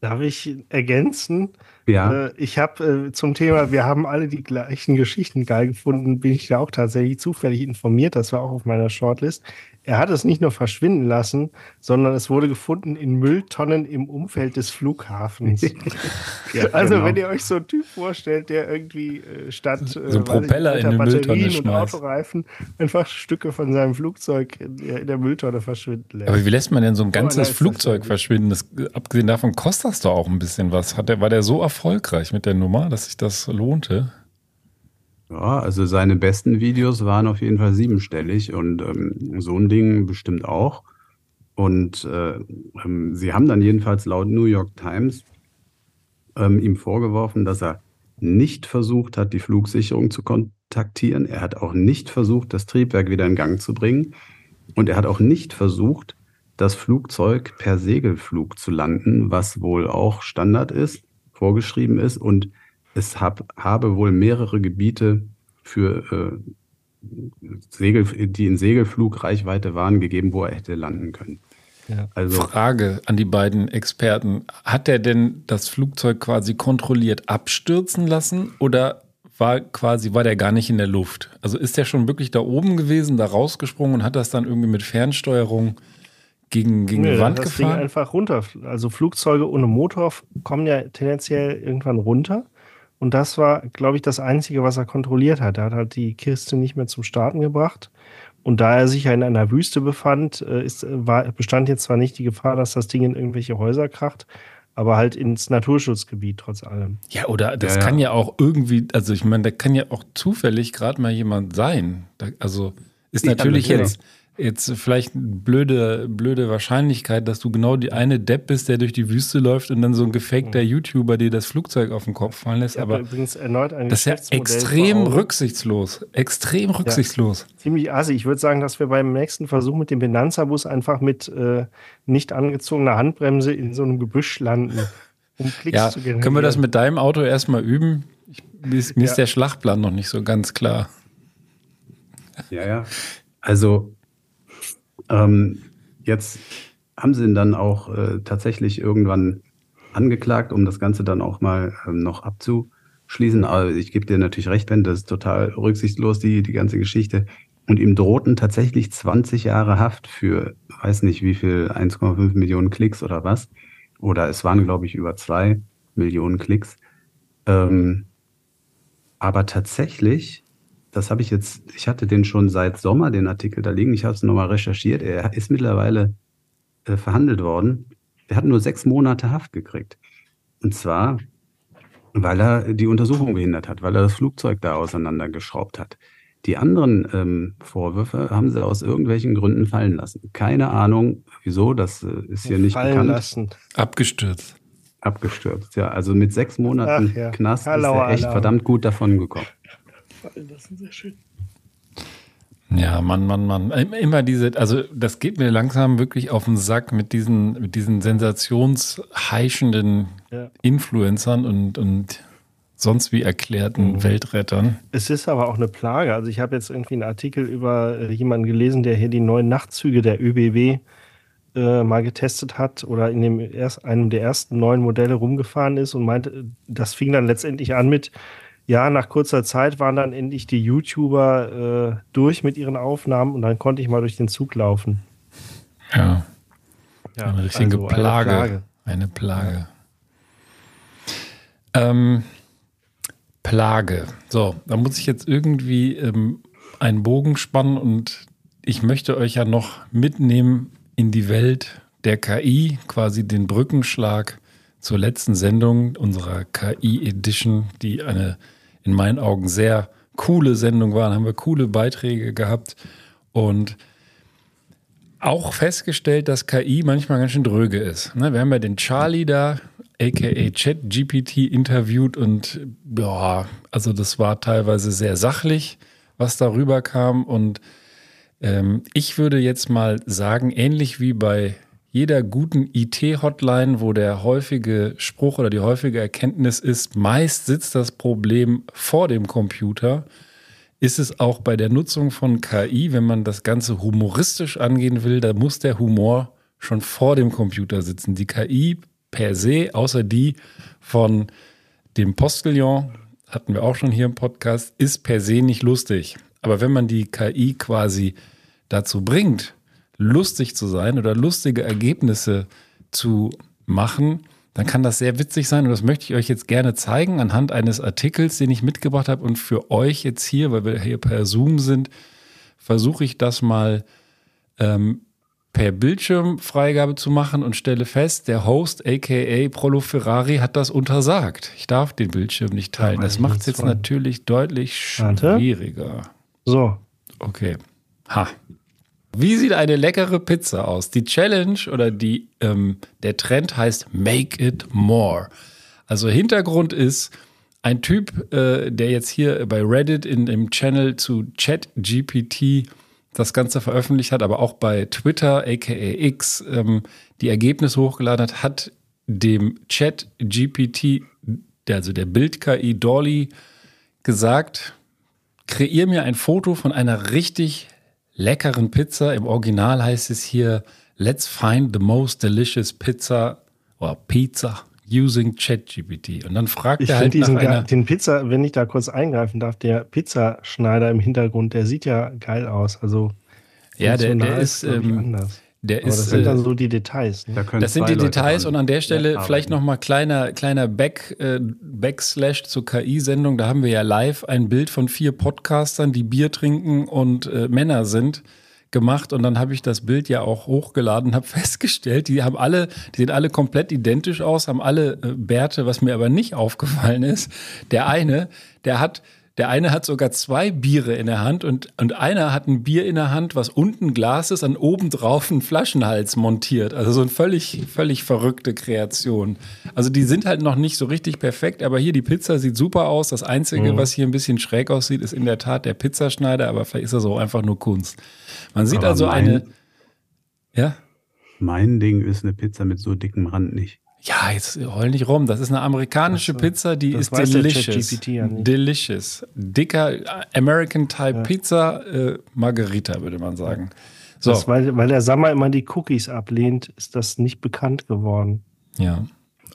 Darf ich ergänzen? Ja. Äh, ich habe äh, zum Thema, wir haben alle die gleichen Geschichten geil gefunden, bin ich da auch tatsächlich zufällig informiert. Das war auch auf meiner Shortlist. Er hat es nicht nur verschwinden lassen, sondern es wurde gefunden in Mülltonnen im Umfeld des Flughafens. [laughs] ja, also genau. wenn ihr euch so einen Typ vorstellt, der irgendwie äh, statt so äh, Propeller ich, in Mülltonne und Autoreifen einfach Stücke von seinem Flugzeug in, in, der Mülltonne verschwinden lässt. Aber wie lässt man denn so ein ganzes oh, Flugzeug verschwinden? Das, abgesehen davon kostet das doch auch ein bisschen was. Hat der, war der so erfolgreich mit der Nummer, dass sich das lohnte? Ja, also seine besten Videos waren auf jeden Fall siebenstellig und ähm, so ein Ding bestimmt auch. Und äh, ähm, sie haben dann jedenfalls laut New York Times ähm, ihm vorgeworfen, dass er nicht versucht hat, die Flugsicherung zu kontaktieren. Er hat auch nicht versucht, das Triebwerk wieder in Gang zu bringen. Und er hat auch nicht versucht, das Flugzeug per Segelflug zu landen, was wohl auch Standard ist, vorgeschrieben ist und es hab, habe wohl mehrere Gebiete für äh, Segel, die in Segelflugreichweite waren, gegeben, wo er hätte landen können. Ja. Also, Frage an die beiden Experten. Hat er denn das Flugzeug quasi kontrolliert abstürzen lassen oder war quasi, war der gar nicht in der Luft? Also ist der schon wirklich da oben gewesen, da rausgesprungen und hat das dann irgendwie mit Fernsteuerung gegen, gegen nee, die Wand das gefahren? Ding einfach runter. Also Flugzeuge ohne Motor kommen ja tendenziell irgendwann runter. Und das war, glaube ich, das Einzige, was er kontrolliert hat. Er hat halt die Kiste nicht mehr zum Starten gebracht. Und da er sich ja in einer Wüste befand, äh, ist, war, bestand jetzt zwar nicht die Gefahr, dass das Ding in irgendwelche Häuser kracht, aber halt ins Naturschutzgebiet trotz allem. Ja, oder das ja, kann ja. ja auch irgendwie, also ich meine, da kann ja auch zufällig gerade mal jemand sein. Da, also ist natürlich jetzt jetzt vielleicht eine blöde, blöde Wahrscheinlichkeit, dass du genau die eine Depp bist, der durch die Wüste läuft und dann so ein gefakter. YouTuber dir das Flugzeug auf den Kopf fallen lässt. Aber übrigens erneut ein das ist ja extrem rücksichtslos. Extrem rücksichtslos. Ja, ziemlich assi. Ich würde sagen, dass wir beim nächsten Versuch mit dem Benanza-Bus einfach mit äh, nicht angezogener Handbremse in so einem Gebüsch landen. Um [laughs] Klicks ja, zu generieren. Können wir das mit deinem Auto erstmal üben? Ich, mir ist, mir ja. ist der Schlachtplan noch nicht so ganz klar. Ja, ja. Also ähm, jetzt haben sie ihn dann auch äh, tatsächlich irgendwann angeklagt, um das Ganze dann auch mal ähm, noch abzuschließen. Aber ich gebe dir natürlich recht, Ben, das ist total rücksichtslos, die, die ganze Geschichte. Und ihm drohten tatsächlich 20 Jahre Haft für, weiß nicht wie viel, 1,5 Millionen Klicks oder was. Oder es waren, glaube ich, über zwei Millionen Klicks. Ähm, aber tatsächlich das habe ich jetzt, ich hatte den schon seit Sommer, den Artikel da liegen. Ich habe es nochmal recherchiert. Er ist mittlerweile äh, verhandelt worden. Er hat nur sechs Monate Haft gekriegt. Und zwar, weil er die Untersuchung behindert hat, weil er das Flugzeug da auseinandergeschraubt hat. Die anderen ähm, Vorwürfe haben sie aus irgendwelchen Gründen fallen lassen. Keine Ahnung, wieso, das äh, ist hier nicht fallen bekannt. Lassen. Abgestürzt. Abgestürzt, ja. Also mit sechs Monaten ja. Knast Hallo, ist er echt Hallo. verdammt gut davon gekommen fallen lassen. Sehr schön. Ja, Mann, Mann, Mann. Immer diese, also das geht mir langsam wirklich auf den Sack mit diesen, mit diesen sensationsheischenden ja. Influencern und, und sonst wie erklärten mhm. Weltrettern. Es ist aber auch eine Plage. Also ich habe jetzt irgendwie einen Artikel über äh, jemanden gelesen, der hier die neuen Nachtzüge der ÖBW äh, mal getestet hat oder in dem erst, einem der ersten neuen Modelle rumgefahren ist und meinte, das fing dann letztendlich an mit, ja, nach kurzer Zeit waren dann endlich die YouTuber äh, durch mit ihren Aufnahmen und dann konnte ich mal durch den Zug laufen. Ja. ja eine richtige also Plage. Eine Plage. Eine Plage. Ja. Ähm, Plage. So, da muss ich jetzt irgendwie ähm, einen Bogen spannen und ich möchte euch ja noch mitnehmen in die Welt der KI, quasi den Brückenschlag zur letzten Sendung unserer KI Edition, die eine in meinen Augen sehr coole Sendung war. Da haben wir coole Beiträge gehabt und auch festgestellt, dass KI manchmal ganz schön dröge ist. Ne, wir haben ja den Charlie da, aka ChatGPT, interviewt und ja, also das war teilweise sehr sachlich, was darüber kam. Und ähm, ich würde jetzt mal sagen, ähnlich wie bei jeder guten IT-Hotline, wo der häufige Spruch oder die häufige Erkenntnis ist, meist sitzt das Problem vor dem Computer, ist es auch bei der Nutzung von KI, wenn man das Ganze humoristisch angehen will, da muss der Humor schon vor dem Computer sitzen. Die KI per se, außer die von dem Postillon, hatten wir auch schon hier im Podcast, ist per se nicht lustig. Aber wenn man die KI quasi dazu bringt, lustig zu sein oder lustige Ergebnisse zu machen, dann kann das sehr witzig sein. Und das möchte ich euch jetzt gerne zeigen anhand eines Artikels, den ich mitgebracht habe. Und für euch jetzt hier, weil wir hier per Zoom sind, versuche ich das mal ähm, per Bildschirmfreigabe zu machen und stelle fest, der Host, aka Prolo Ferrari, hat das untersagt. Ich darf den Bildschirm nicht teilen. Das macht es jetzt natürlich deutlich schwieriger. So. Okay. Ha. Wie sieht eine leckere Pizza aus? Die Challenge oder die, ähm, der Trend heißt Make It More. Also Hintergrund ist ein Typ, äh, der jetzt hier bei Reddit in dem Channel zu ChatGPT das Ganze veröffentlicht hat, aber auch bei Twitter, aka X, ähm, die Ergebnisse hochgeladen hat, hat dem Chat GPT, also der Bild-KI Dolly, gesagt, kreier mir ein Foto von einer richtig leckeren Pizza. Im Original heißt es hier, let's find the most delicious pizza oder Pizza using ChatGPT. Und dann fragt Ich er halt nach diesen, einer, Ge- den Pizza, wenn ich da kurz eingreifen darf, der Pizzaschneider im Hintergrund, der sieht ja geil aus. Also ja, der, der ist, ich, ähm, anders. Der Aber das ist, sind dann äh, so die Details. Ne? Da Das sind die Leute Details und an der Stelle arbeiten. vielleicht nochmal kleiner, kleiner Back, äh, Backslash zur KI-Sendung. Da haben wir ja live ein Bild von vier Podcastern, die Bier trinken und äh, Männer sind, gemacht. Und dann habe ich das Bild ja auch hochgeladen und habe [laughs] festgestellt, die haben alle, die sehen alle komplett identisch aus, haben alle äh, Bärte, was mir aber nicht aufgefallen ist. Der eine, der hat der eine hat sogar zwei Biere in der Hand und, und einer hat ein Bier in der Hand, was unten Glas ist, an oben drauf einen Flaschenhals montiert. Also so eine völlig, völlig verrückte Kreation. Also die sind halt noch nicht so richtig perfekt, aber hier die Pizza sieht super aus. Das Einzige, was hier ein bisschen schräg aussieht, ist in der Tat der Pizzaschneider, aber vielleicht ist das auch einfach nur Kunst. Man sieht Aber also eine, ja, Mein Ding ist eine Pizza mit so dickem Rand nicht. Ja, jetzt heul nicht rum. Das ist eine amerikanische so. Pizza, die ist delicious. Ja delicious. Dicker äh, American Type Pizza, äh, Margarita, würde man sagen. So, Das, weil, weil der Sammer immer die Cookies ablehnt, ist das nicht bekannt geworden. ja.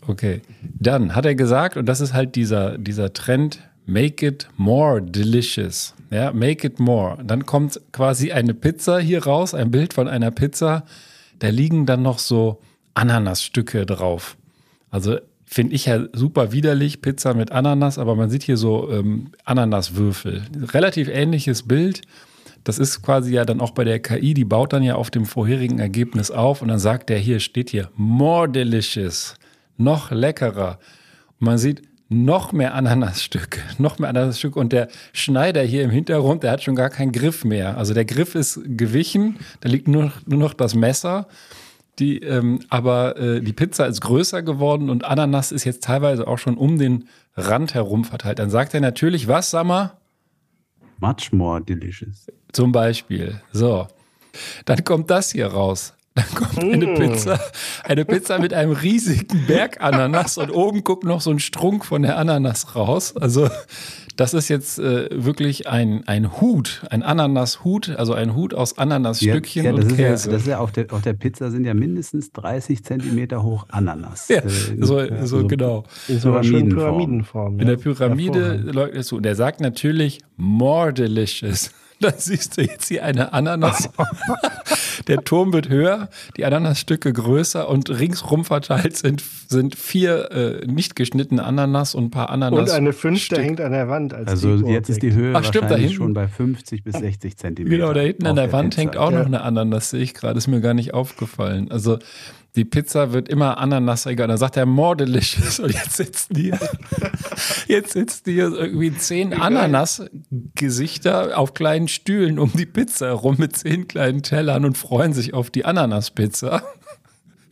Okay. Dann hat er gesagt, und das ist halt dieser, dieser Trend, make it more delicious. Ja, make it more. Dann kommt quasi eine Pizza hier raus, ein Bild von einer Pizza. Da liegen dann noch so Ananasstücke drauf. Also finde ich ja super widerlich, Pizza mit Ananas, aber man sieht hier so ähm, Ananaswürfel. Relativ ähnliches Bild. Das ist quasi ja dann auch bei der KI, die baut dann ja auf dem vorherigen Ergebnis auf und dann sagt der hier, steht hier, more delicious, noch leckerer. Und man sieht noch mehr Ananasstücke, [laughs] noch mehr Ananasstücke und der Schneider hier im Hintergrund, der hat schon gar keinen Griff mehr. Also der Griff ist gewichen, da liegt nur, nur noch das Messer. Die, ähm, aber äh, die Pizza ist größer geworden und Ananas ist jetzt teilweise auch schon um den Rand herum verteilt. Dann sagt er natürlich, was, sag mal? Much more delicious. Zum Beispiel. So. Dann kommt das hier raus. Dann kommt eine Pizza, eine Pizza mit einem riesigen Berg Ananas und oben guckt noch so ein Strunk von der Ananas raus. Also das ist jetzt äh, wirklich ein, ein Hut, ein Ananas-Hut, also ein Hut aus Ananasstückchen ja, das und ist ja, das ist ja auf der, auf der Pizza sind ja mindestens 30 Zentimeter hoch Ananas. ja, Äh, so, ja, so genau. In so einer schönen Pyramidenform. Pyramidenform. In ja. der Pyramide leugnet es zu. Und er sagt natürlich more delicious. [laughs] Da siehst du jetzt hier eine Ananas. [laughs] Der Turm wird höher, die Ananasstücke größer und ringsrum verteilt sind, sind vier äh, nicht geschnittene Ananas und ein paar Ananas. Und eine fünfte hängt an der Wand. Als Also jetzt ist die Höhe Ach, stimmt, wahrscheinlich schon bei 50 bis 60 Zentimeter. Genau, da hinten an auf der Wand Pizza. hängt auch noch Ja. eine Ananas, sehe ich gerade. Ist mir gar nicht aufgefallen. Also die Pizza wird immer ananasiger. Und dann sagt er, more delicious. [laughs] Und jetzt sitzen die, jetzt sitzen hier irgendwie zehn Ananas-Gesichter auf kleinen Stühlen um die Pizza herum mit zehn kleinen Tellern und freuen sich auf die Ananas-Pizza.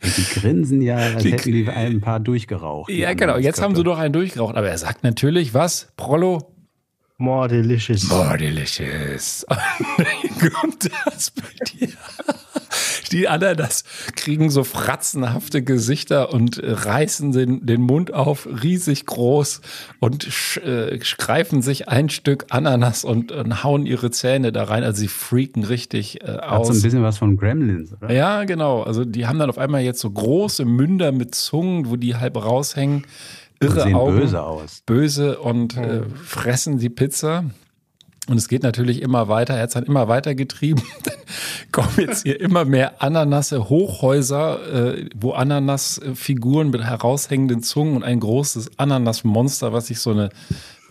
Und die grinsen ja, als Die- hätten die ein paar durchgeraucht. Ja, genau. Jetzt haben sie doch einen durchgeraucht. Aber er sagt natürlich, was? Prollo? More delicious. More delicious. [laughs] Kommt das bei dir? [laughs] Die Ananas kriegen so fratzenhafte Gesichter und äh, reißen den, den Mund auf, riesig groß und äh, greifen sich ein Stück Ananas und, und hauen ihre Zähne da rein. Also sie freaken richtig äh, Hat so ein aus. bisschen was von Gremlins, oder? Ja, genau. Also die haben dann auf einmal jetzt so große Münder mit Zungen, wo die halb raushängen. Irre sehen Augen böse aus. böse und äh, fressen die Pizza. Und es geht natürlich immer weiter. Er hat es dann immer weiter getrieben. [laughs] Dann kommen jetzt hier immer mehr Ananasse, Hochhäuser, äh, wo Ananasfiguren mit heraushängenden Zungen und ein großes Ananasmonster, was sich so, eine,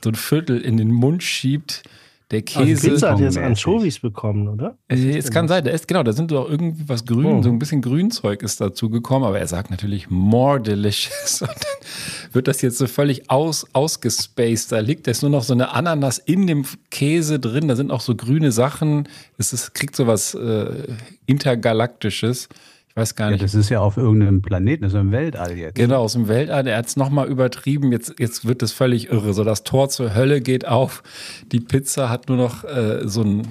so ein Viertel in den Mund schiebt. Der Käse. Pizza hat jetzt. Anchovies bekommen, oder? Äh, Es kann sein, da ist genau, da sind doch irgendwie was grün, Oh. so ein bisschen Grünzeug ist dazu gekommen, aber er sagt natürlich more delicious. [laughs] Und dann wird das jetzt so völlig aus, ausgespaced. Da liegt jetzt nur noch so eine Ananas in dem Käse drin, da sind auch so grüne Sachen. Es ist, kriegt so was äh, Intergalaktisches. Ich weiß gar Ja, nicht. das ist ja auf irgendeinem Planeten, das ist im Weltall jetzt. Genau, aus dem Weltall. Er hat es nochmal übertrieben. Jetzt, jetzt wird es völlig irre. So, das Tor zur Hölle geht auf. Die Pizza hat nur noch äh, so ein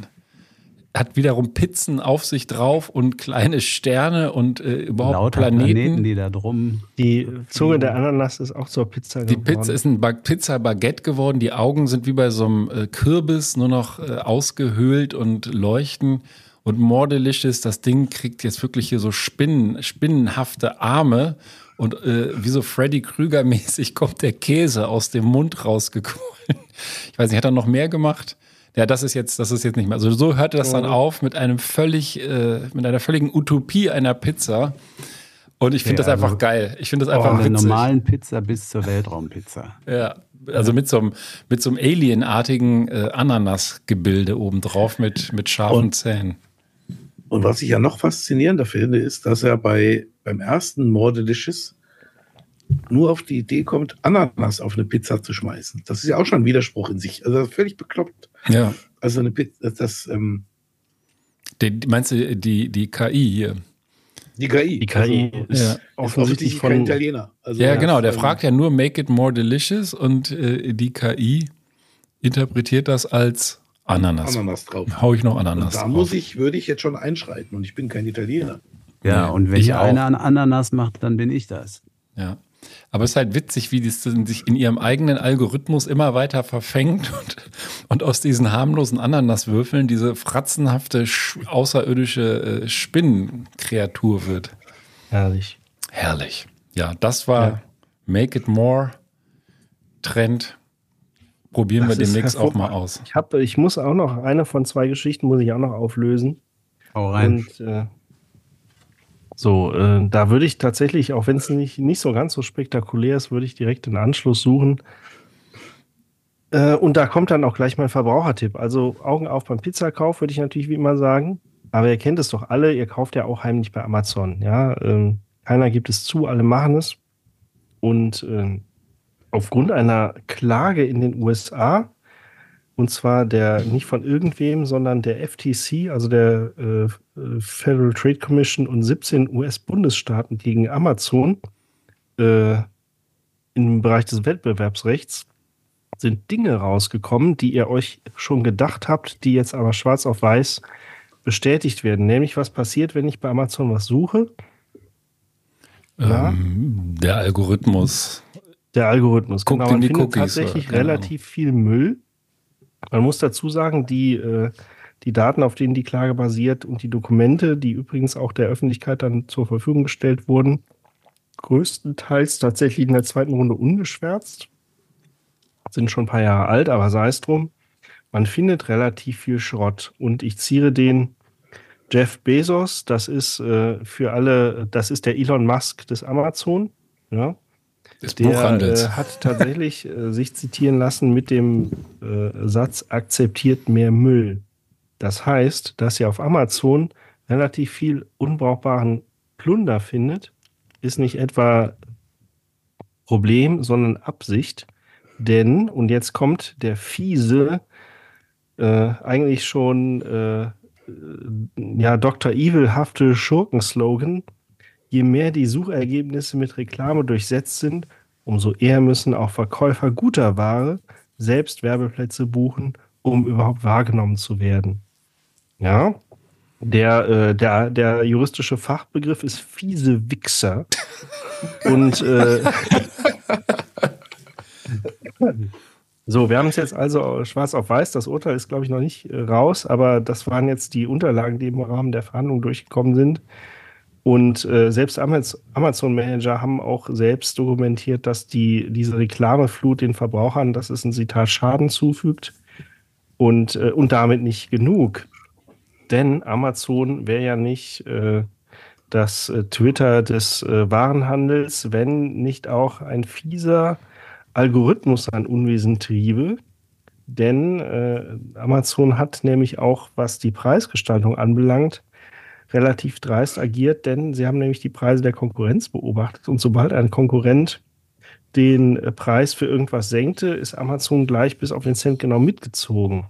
hat wiederum Pizzen auf sich drauf und kleine Sterne und äh, überhaupt Lauter Planeten. Planeten, die da drum. Die Zunge der Ananas ist auch zur Pizza Die geworden. Pizza ist ein Ba- Pizza-Baguette geworden. Die Augen sind wie bei so einem äh, Kürbis nur noch äh, ausgehöhlt und leuchten. Und more delicious, das Ding kriegt jetzt wirklich hier so Spinnen, spinnenhafte Arme. Und äh, wie so Freddy Krüger-mäßig [laughs] kommt der Käse aus dem Mund rausgekommen. Ich weiß nicht, hat er noch mehr gemacht? Ja, das ist jetzt, das ist jetzt nicht mehr. Also so hörte das dann auf mit einem völlig, äh, mit einer völligen Utopie einer Pizza. Und ich finde Ja, das einfach also geil. Ich finde das Von einfach der witzig. normalen Pizza bis zur Weltraumpizza. Ja, also mit so einem, mit so einem alienartigen äh, Ananas-Gebilde obendrauf mit, mit scharfen Und- Zähnen. Und was ich ja noch faszinierender finde, ist, dass er bei, beim ersten More Delicious nur auf die Idee kommt, Ananas auf eine Pizza zu schmeißen. Das ist ja auch schon ein Widerspruch in sich. Also völlig bekloppt. Ja. Also eine Pizza, das, ähm, Die, meinst du die, die KI hier? die KI. Die KI also, ist Ja. ist offensichtlich offensichtlich kein von. Italiener. Also, Ja, genau. Der ähm, fragt ja nur Make it more delicious und äh, die KI interpretiert das als Ananas. Ananas drauf. Hau ich noch Und Ananas da drauf. muss ich, würde ich jetzt schon einschreiten und ich bin kein Italiener. Ja, Nee, und wenn ich einer an Ananas macht, dann bin ich das. Ja. Aber es ist halt witzig, wie das dann sich in ihrem eigenen Algorithmus immer weiter verfängt und, und aus diesen harmlosen Ananaswürfeln diese fratzenhafte, sch- außerirdische äh, Spinnenkreatur wird. Herrlich. Herrlich. Ja, das war Ja. Make It More Trend. Probieren Das wir demnächst auch mal aus. Ich, hab, ich muss auch noch, eine von zwei Geschichten muss ich auch noch auflösen. Hau rein. Und äh, so, äh, da würde ich tatsächlich, auch wenn es nicht, nicht so ganz so spektakulär ist, würde ich direkt den Anschluss suchen. Äh, und da kommt dann auch gleich mein Verbrauchertipp. Also Augen auf beim Pizzakauf, würde ich natürlich wie immer sagen. Aber ihr kennt es doch alle, ihr kauft ja auch heimlich bei Amazon. Ja, ähm, keiner gibt es zu, alle machen es. Und ähm, aufgrund einer Klage in den USA, und zwar der nicht von irgendwem, sondern der FTC, also der äh, Federal Trade Commission und 17 US-Bundesstaaten gegen Amazon äh, im Bereich des Wettbewerbsrechts sind Dinge rausgekommen, die ihr euch schon gedacht habt, die jetzt aber schwarz auf weiß bestätigt werden. Nämlich, was passiert, wenn ich bei Amazon was suche? Ähm, der Algorithmus. Der Algorithmus. Guckt genau, man findet Cookies, tatsächlich oder? Keine relativ viel Müll. Man muss dazu sagen, die, äh, die Daten, auf denen die Klage basiert und die Dokumente, die übrigens auch der Öffentlichkeit dann zur Verfügung gestellt wurden, größtenteils tatsächlich in der zweiten Runde ungeschwärzt. Sind schon ein paar Jahre alt, aber sei es drum. Man findet relativ viel Schrott. Und ich ziehe den Jeff Bezos, das ist äh, für alle, das ist der Elon Musk des Amazon. Ja, Des der Buchhandels. äh, hat tatsächlich äh, sich zitieren lassen mit dem äh, Satz, akzeptiert mehr Müll. Das heißt, dass ihr auf Amazon relativ viel unbrauchbaren Plunder findet, ist nicht etwa Problem, sondern Absicht. Denn, und jetzt kommt der fiese, äh, eigentlich schon äh, äh, ja, Dr. Evil-hafte Schurkenslogan, je mehr die Suchergebnisse mit Reklame durchsetzt sind, umso eher müssen auch Verkäufer guter Ware selbst Werbeplätze buchen, um überhaupt wahrgenommen zu werden. Ja, der, äh, der, der juristische Fachbegriff ist fiese Wichser. [laughs] Und äh, so, wir haben es jetzt also schwarz auf weiß. Das Urteil ist, glaube ich, noch nicht äh, raus, aber das waren jetzt die Unterlagen, die im Rahmen der Verhandlungen durchgekommen sind. Und äh, selbst Amaz- Amazon-Manager haben auch selbst dokumentiert, dass die, diese Reklameflut den Verbrauchern, das ist ein Zitat, Schaden zufügt. Und, äh, und damit nicht genug. Denn Amazon wäre ja nicht äh, das äh, Twitter des äh, Warenhandels, wenn nicht auch ein fieser Algorithmus ein Unwesen triebe. Denn äh, Amazon hat nämlich auch, was die Preisgestaltung anbelangt, relativ dreist agiert, denn sie haben nämlich die Preise der Konkurrenz beobachtet. Und sobald ein Konkurrent den äh, Preis für irgendwas senkte, ist Amazon gleich bis auf den Cent genau mitgezogen.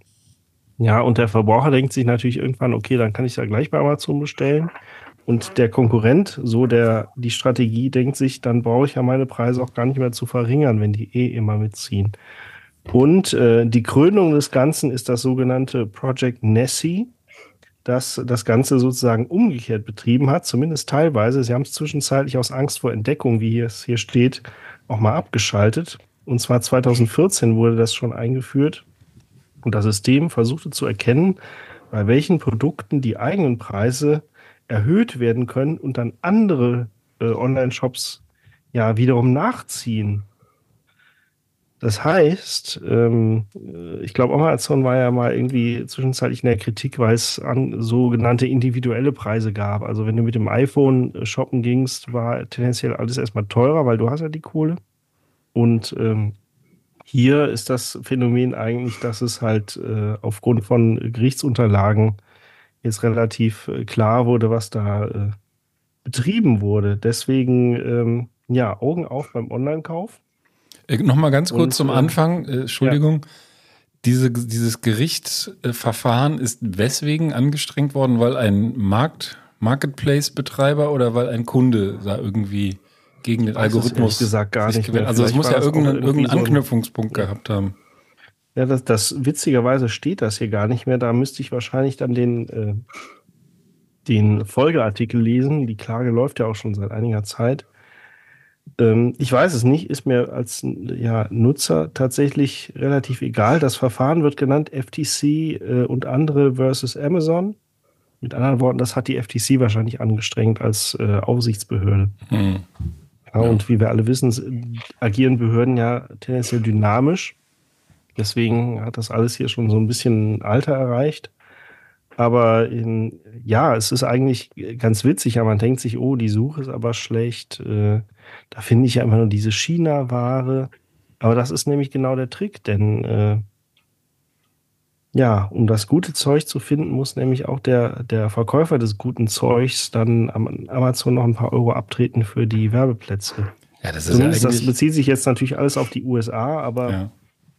Ja, und der Verbraucher denkt sich natürlich irgendwann, okay, dann kann ich ja gleich bei Amazon bestellen. Und der Konkurrent, so der die Strategie, denkt sich, dann brauche ich ja meine Preise auch gar nicht mehr zu verringern, wenn die eh immer mitziehen. Und äh, die Krönung des Ganzen ist das sogenannte Project Nessie. Das das Ganze sozusagen umgekehrt betrieben hat, zumindest teilweise. Sie haben es zwischenzeitlich aus Angst vor Entdeckung, wie es hier steht, auch mal abgeschaltet. Und zwar 2014 wurde das schon eingeführt. Und das System versuchte zu erkennen, bei welchen Produkten die eigenen Preise erhöht werden können und dann andere äh, Online-Shops ja wiederum nachziehen. Das heißt, ähm, ich glaube, Amazon war ja mal irgendwie zwischenzeitlich in der Kritik, weil es an sogenannte individuelle Preise gab. Also wenn du mit dem iPhone äh, shoppen gingst, war tendenziell alles erstmal teurer, weil du hast ja die Kohle. Und ähm, hier ist das Phänomen eigentlich, dass es halt äh, aufgrund von Gerichtsunterlagen jetzt relativ äh, klar wurde, was da äh, betrieben wurde. Deswegen, ähm, ja, Augen auf beim Online-Kauf. Äh, Nochmal ganz kurz Und, zum ähm, Anfang, äh, Entschuldigung. Diese, dieses Gerichtsverfahren ist weswegen angestrengt worden, weil ein Markt, Marketplace-Betreiber oder weil ein Kunde da irgendwie gegen den Algorithmus gesagt gar nicht mehr. Also es muss ja irgendeinen irgendwie irgendeinen so Anknüpfungspunkt gehabt haben. Ja, das, das witzigerweise steht das hier gar nicht mehr. Da müsste ich wahrscheinlich dann den, äh, den Folgeartikel lesen. Die Klage läuft ja auch schon seit einiger Zeit. Ähm, ich weiß es nicht, ist mir als ja, Nutzer tatsächlich relativ egal. Das Verfahren wird genannt FTC äh, und andere versus Amazon. Mit anderen Worten, das hat die FTC wahrscheinlich angestrengt als äh, Aufsichtsbehörde. Hm. Ja, Und wie wir alle wissen, agieren Behörden ja tendenziell dynamisch. Deswegen hat das alles hier schon so ein bisschen Alter erreicht. Aber in, ja, es ist eigentlich ganz witzig. Ja, man denkt sich, oh, die Suche ist aber schlecht. Äh, da finde ich ja immer nur diese China-Ware. Aber das ist nämlich genau der Trick, denn äh, ja, um das gute Zeug zu finden, muss nämlich auch der, der Verkäufer des guten Zeugs dann am Amazon noch ein paar Euro abtreten für die Werbeplätze. Ja, das ist ja Zumindest das eigentlich. bezieht sich jetzt natürlich alles auf die USA, aber Ja.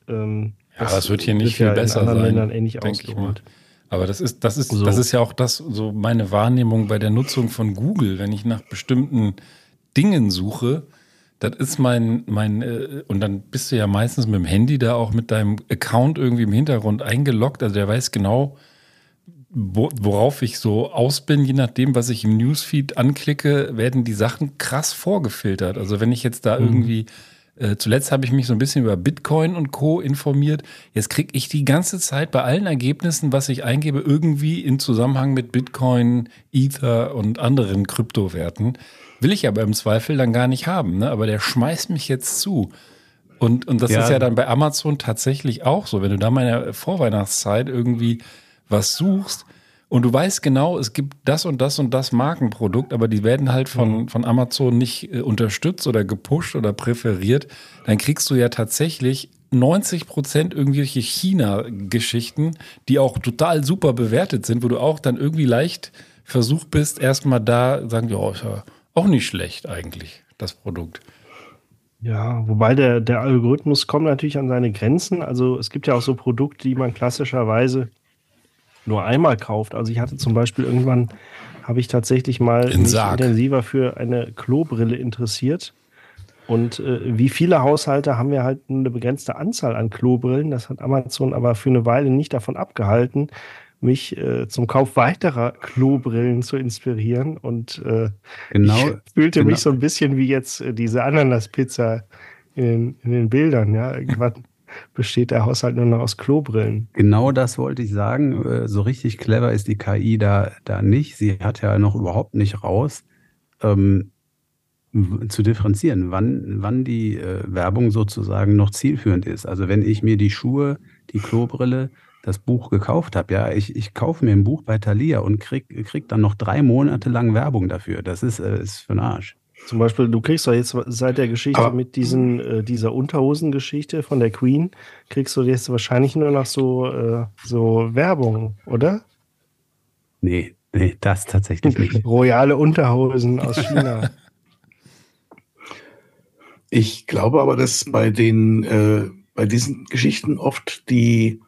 ähm, Ja, aber es wird hier nicht viel ja besser in anderen sein, Ländern ähnlich mal. ausgerollt. Aber das ist, das ist, So. das ist ja auch das, so meine Wahrnehmung bei der Nutzung von Google, wenn ich nach bestimmten Dingen suche, das ist mein, mein, äh, und dann bist du ja meistens mit dem Handy da auch mit deinem Account irgendwie im Hintergrund eingeloggt. Also der weiß genau, wo, worauf ich so aus bin, je nachdem, was ich im Newsfeed anklicke, werden die Sachen krass vorgefiltert. Also wenn ich jetzt da irgendwie, äh, zuletzt habe ich mich so ein bisschen über Bitcoin und Co. informiert. Jetzt kriege ich die ganze Zeit bei allen Ergebnissen, was ich eingebe, irgendwie in Zusammenhang mit Bitcoin, Ether und anderen Kryptowerten. Will ich aber im Zweifel dann gar nicht haben, ne? aber der schmeißt mich jetzt zu. Und, und das Ja. ist ja dann bei Amazon tatsächlich auch so. Wenn du da mal in der Vorweihnachtszeit irgendwie was suchst und du weißt genau, es gibt das und das und das Markenprodukt, aber die werden halt von, von Amazon nicht äh, unterstützt oder gepusht oder präferiert, dann kriegst du ja tatsächlich 90 Prozent irgendwelche China-Geschichten, die auch total super bewertet sind, wo du auch dann irgendwie leicht versucht bist, erstmal da sagen, ja, ist ja auch nicht schlecht eigentlich, das Produkt. Ja, wobei der, der Algorithmus kommt natürlich an seine Grenzen. Also es gibt ja auch so Produkte, die man klassischerweise nur einmal kauft. Also ich hatte zum Beispiel irgendwann, habe ich tatsächlich mal mich intensiver für eine Klobrille interessiert. Und äh, wie viele Haushalte haben wir halt eine begrenzte Anzahl an Klobrillen. Das hat Amazon aber für eine Weile nicht davon abgehalten, mich äh, zum Kauf weiterer Klobrillen zu inspirieren. Und äh, Genau. ich fühlte genau. mich so ein bisschen wie jetzt äh, diese Ananaspizza in den, in den Bildern. Ja, irgendwann besteht der Haushalt nur noch aus Klobrillen. Genau das wollte ich sagen. Äh, So richtig clever ist die KI da, da nicht. Sie hat ja noch überhaupt nicht raus, ähm, zu differenzieren, wann, wann die äh, Werbung sozusagen noch zielführend ist. Also wenn ich mir die Schuhe, die Klobrille, das Buch gekauft habe, ja, ich, ich kaufe mir ein Buch bei Thalia und krieg, krieg dann noch drei Monate lang Werbung dafür. Das ist, äh, ist für den Arsch. Zum Beispiel, du kriegst doch jetzt seit der Geschichte Aber- mit diesen, äh, dieser Unterhosengeschichte von der Queen, kriegst du jetzt wahrscheinlich nur noch so, äh, so Werbung, oder? Nee, nee, das tatsächlich nicht. [laughs] Royale Unterhosen aus China. Ich glaube aber, dass bei den äh, bei diesen Geschichten oft die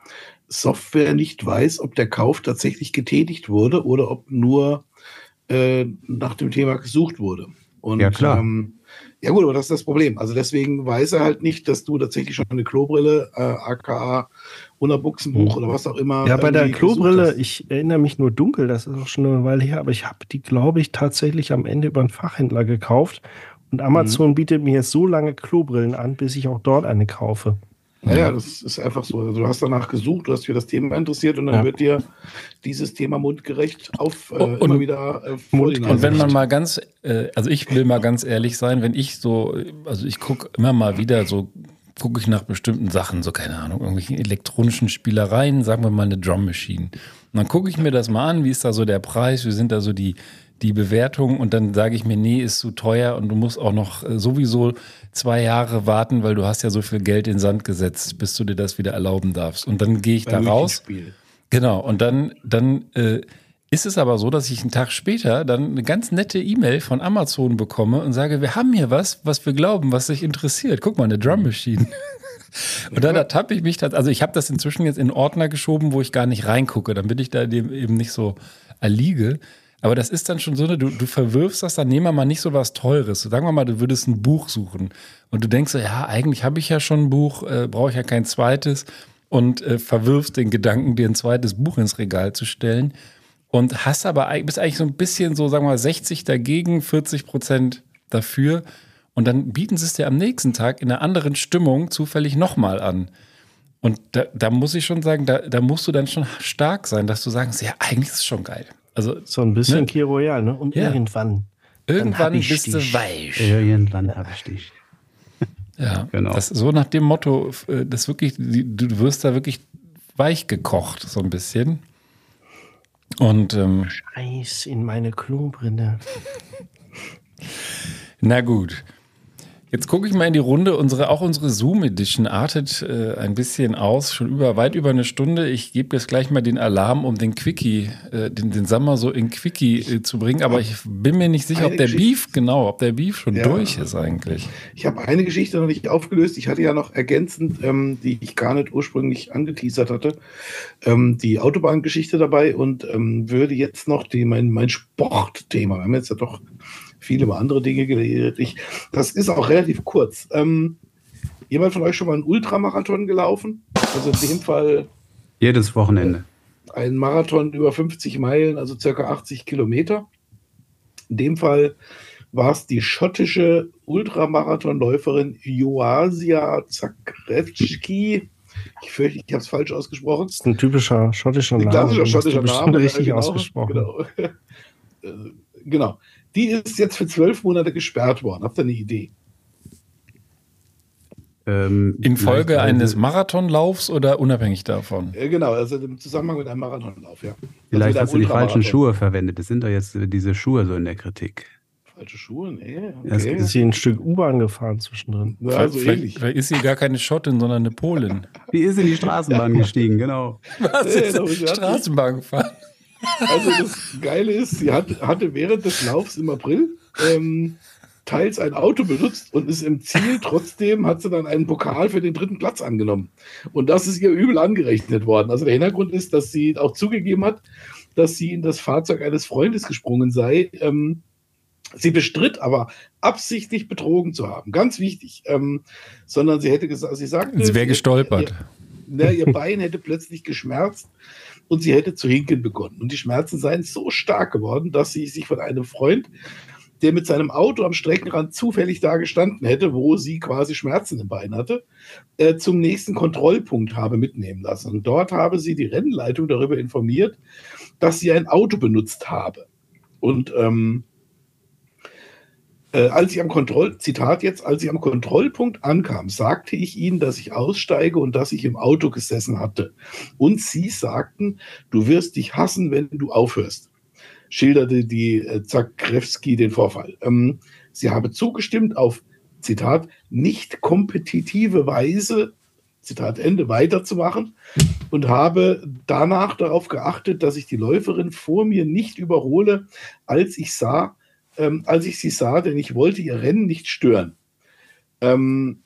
Software nicht weiß, ob der Kauf tatsächlich getätigt wurde oder ob nur äh, nach dem Thema gesucht wurde. Und Ja, klar. Ähm, Ja gut, aber das ist das Problem. Also deswegen weiß er halt nicht, dass du tatsächlich schon eine Klobrille, äh, aka Unterbuchsenbuch Mhm. oder was auch immer. Ja, bei der Klobrille, ich erinnere mich nur dunkel, das ist auch schon eine Weile her, aber ich habe die, glaube ich, tatsächlich am Ende über einen Fachhändler gekauft. Und Amazon bietet mir jetzt so lange Klobrillen an, bis ich auch dort eine kaufe. Ja, ja, das ist einfach so. Also du hast danach gesucht, du hast für das Thema interessiert und dann Ja. wird dir dieses Thema mundgerecht auf äh, Und- immer wieder äh, vor Und wenn man mal ganz, äh, also ich will mal ganz ehrlich sein, wenn ich so, also ich gucke immer mal wieder so, gucke ich nach bestimmten Sachen, so keine Ahnung, irgendwelchen elektronischen Spielereien, sagen wir mal eine Drum Machine. Und dann gucke ich mir das mal an, wie ist da so der Preis, wie sind da so die, die Bewertungen und dann sage ich mir, nee, ist zu teuer und du musst auch noch äh, sowieso zwei Jahre warten, weil du hast ja so viel Geld in den Sand gesetzt, bis du dir das wieder erlauben darfst. Und dann gehe ich da Beim raus. Genau, und dann, dann äh, ist es aber so, dass ich einen Tag später dann eine ganz nette E-Mail von Amazon bekomme und sage, wir haben hier was, was wir glauben, was dich interessiert. Guck mal, eine Drum Machine. [laughs] Und dann ertappe ich mich, also ich habe das inzwischen jetzt in Ordner geschoben, wo ich gar nicht reingucke, damit ich da eben nicht so erliege. Aber das ist dann schon so, eine, du, du verwirfst das, dann nehmen wir mal nicht so was Teures. Sagen wir mal, du würdest ein Buch suchen und du denkst so, ja, eigentlich habe ich ja schon ein Buch, äh, brauche ich ja kein zweites und äh, verwirfst den Gedanken, dir ein zweites Buch ins Regal zu stellen und hast aber bist eigentlich so ein bisschen so, sagen wir mal, 60 dagegen, 40 Prozent dafür. Und dann bieten sie es dir am nächsten Tag in einer anderen Stimmung zufällig nochmal an. Und da, da muss ich schon sagen, da, da musst du dann schon stark sein, dass du sagst, ja, eigentlich ist es schon geil. Also So ein bisschen Ne? Royal, ne? Und Ja. irgendwann. irgendwann bist du weich. Irgendwann habe ich dich. [laughs] Ja, Genau. Das, so nach dem Motto, äh, das wirklich, du wirst da wirklich weich gekocht, so ein bisschen. Und ähm, Eis in meine Klobrille. [laughs] Na gut. Jetzt gucke ich mal in die Runde. Unsere, auch unsere Zoom-Edition artet äh, ein bisschen aus, schon über weit über eine Stunde. Ich gebe jetzt gleich mal den Alarm, um den Quickie, äh, den, den Sommer so in Quickie äh, zu bringen. Aber ich bin mir nicht sicher, ob der Geschichte. Beef, genau, ob der Beef schon Ja. durch ist eigentlich. Ich habe eine Geschichte noch nicht aufgelöst. Ich hatte ja noch ergänzend, ähm, die ich gar nicht ursprünglich angeteasert hatte, ähm, die Autobahngeschichte dabei und ähm, würde jetzt noch die, mein, mein Sportthema, wir haben jetzt ja doch viel über andere Dinge geredet. Ich, das ist auch relativ kurz. Ähm, jemand von euch schon mal einen Ultramarathon gelaufen? Also in dem Fall Jedes Wochenende. ein Marathon über 50 Meilen, also circa 80 Kilometer. In dem Fall war es die schottische Ultramarathonläuferin Joasia Zakretschki. Ich fürchte, ich habe es falsch ausgesprochen. Das ist ein typischer schottischer Ein Name. klassischer hast du schottischer Name. richtig genau, ausgesprochen. Genau. [laughs] Die ist jetzt für zwölf Monate gesperrt worden. Habt ihr eine Idee? Ähm, In Folge vielleicht, eines also, Marathonlaufs oder unabhängig davon? Äh, genau, also im Zusammenhang mit einem Marathonlauf, ja. Also Vielleicht mit einem hast du die falschen. Schuhe verwendet. Das sind doch jetzt äh, diese Schuhe so in der Kritik. Falsche Schuhe? Nee, Ja, es okay. Ist hier ein Stück U-Bahn gefahren zwischendrin. Ja, so vielleicht, ähnlich. vielleicht ist sie gar keine Schottin, sondern eine Polin. Die ist in die Straßenbahn [laughs] gestiegen, genau. Was Nee, ist sie hat Straßenbahn gefahren? Also das Geile ist, sie hat, hatte während des Laufs im April ähm, teils ein Auto benutzt und ist im Ziel trotzdem, hat sie dann einen Pokal für den dritten Platz angenommen. Und das ist ihr übel angerechnet worden. Also der Hintergrund ist, dass sie auch zugegeben hat, dass sie in das Fahrzeug eines Freundes gesprungen sei. Ähm, sie bestritt aber absichtlich betrogen zu haben. Ganz wichtig. Ähm, sondern sie hätte gesagt, sie sagte, Sie wäre gestolpert. Ne, ihr Bein hätte plötzlich geschmerzt und sie hätte zu hinken begonnen. Und die Schmerzen seien so stark geworden, dass sie sich von einem Freund, der mit seinem Auto am Streckenrand zufällig da gestanden hätte, wo sie quasi Schmerzen im Bein hatte, äh, zum nächsten Kontrollpunkt habe mitnehmen lassen. Und dort habe sie die Rennleitung darüber informiert, dass sie ein Auto benutzt habe. Und ähm, äh, als ich am Kontroll, Zitat jetzt, als ich am Kontrollpunkt ankam, sagte ich ihnen, dass ich aussteige und dass ich im Auto gesessen hatte. Und sie sagten, du wirst dich hassen, wenn du aufhörst. Schilderte die äh, Zakrewski den Vorfall. Ähm, sie habe zugestimmt auf, Zitat, nicht kompetitive Weise, Zitat Ende, weiterzumachen und habe danach darauf geachtet, dass ich die Läuferin vor mir nicht überhole, als ich sah, ähm, als ich sie sah, denn ich wollte ihr Rennen nicht stören. Ähm,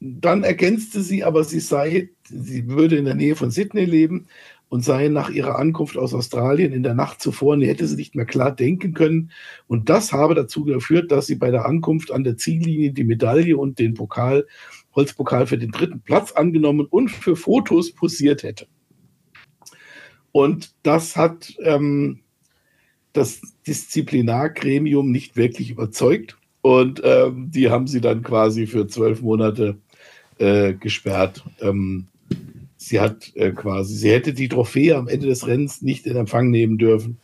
dann ergänzte sie aber, sie sei, sie würde in der Nähe von Sydney leben und sei nach ihrer Ankunft aus Australien in der Nacht zuvor, nee, hätte sie nicht mehr klar denken können. Und das habe dazu geführt, dass sie bei der Ankunft an der Ziellinie die Medaille und den Pokal, Holzpokal für den dritten Platz angenommen und für Fotos posiert hätte. Und das hat ähm, das Disziplinargremium nicht wirklich überzeugt. Und ähm, die haben sie dann quasi für zwölf Monate äh, gesperrt. Ähm, sie hat äh, quasi, sie hätte die Trophäe am Ende des Rennens nicht in Empfang nehmen dürfen,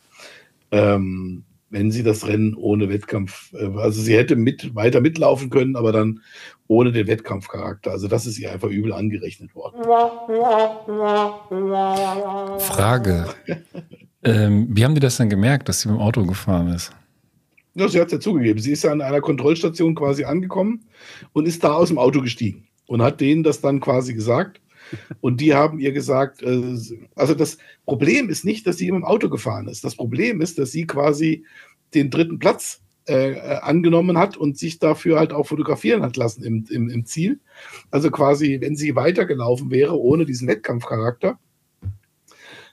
ähm, wenn sie das Rennen ohne Wettkampf, äh, also sie hätte mit, weiter mitlaufen können, aber dann ohne den Wettkampfcharakter. Also das ist ihr einfach übel angerechnet worden. Frage. [laughs] ähm, wie haben die das denn gemerkt, dass sie mit dem Auto gefahren ist? Ja, sie hat es ja zugegeben. Sie ist ja an einer Kontrollstation quasi angekommen und ist da aus dem Auto gestiegen und hat denen das dann quasi gesagt. Und die haben ihr gesagt, äh, also das Problem ist nicht, dass sie im Auto gefahren ist. Das Problem ist, dass sie quasi den dritten Platz äh, äh, angenommen hat und sich dafür halt auch fotografieren hat lassen im, im, im Ziel. Also quasi, wenn sie weitergelaufen wäre ohne diesen Wettkampfcharakter,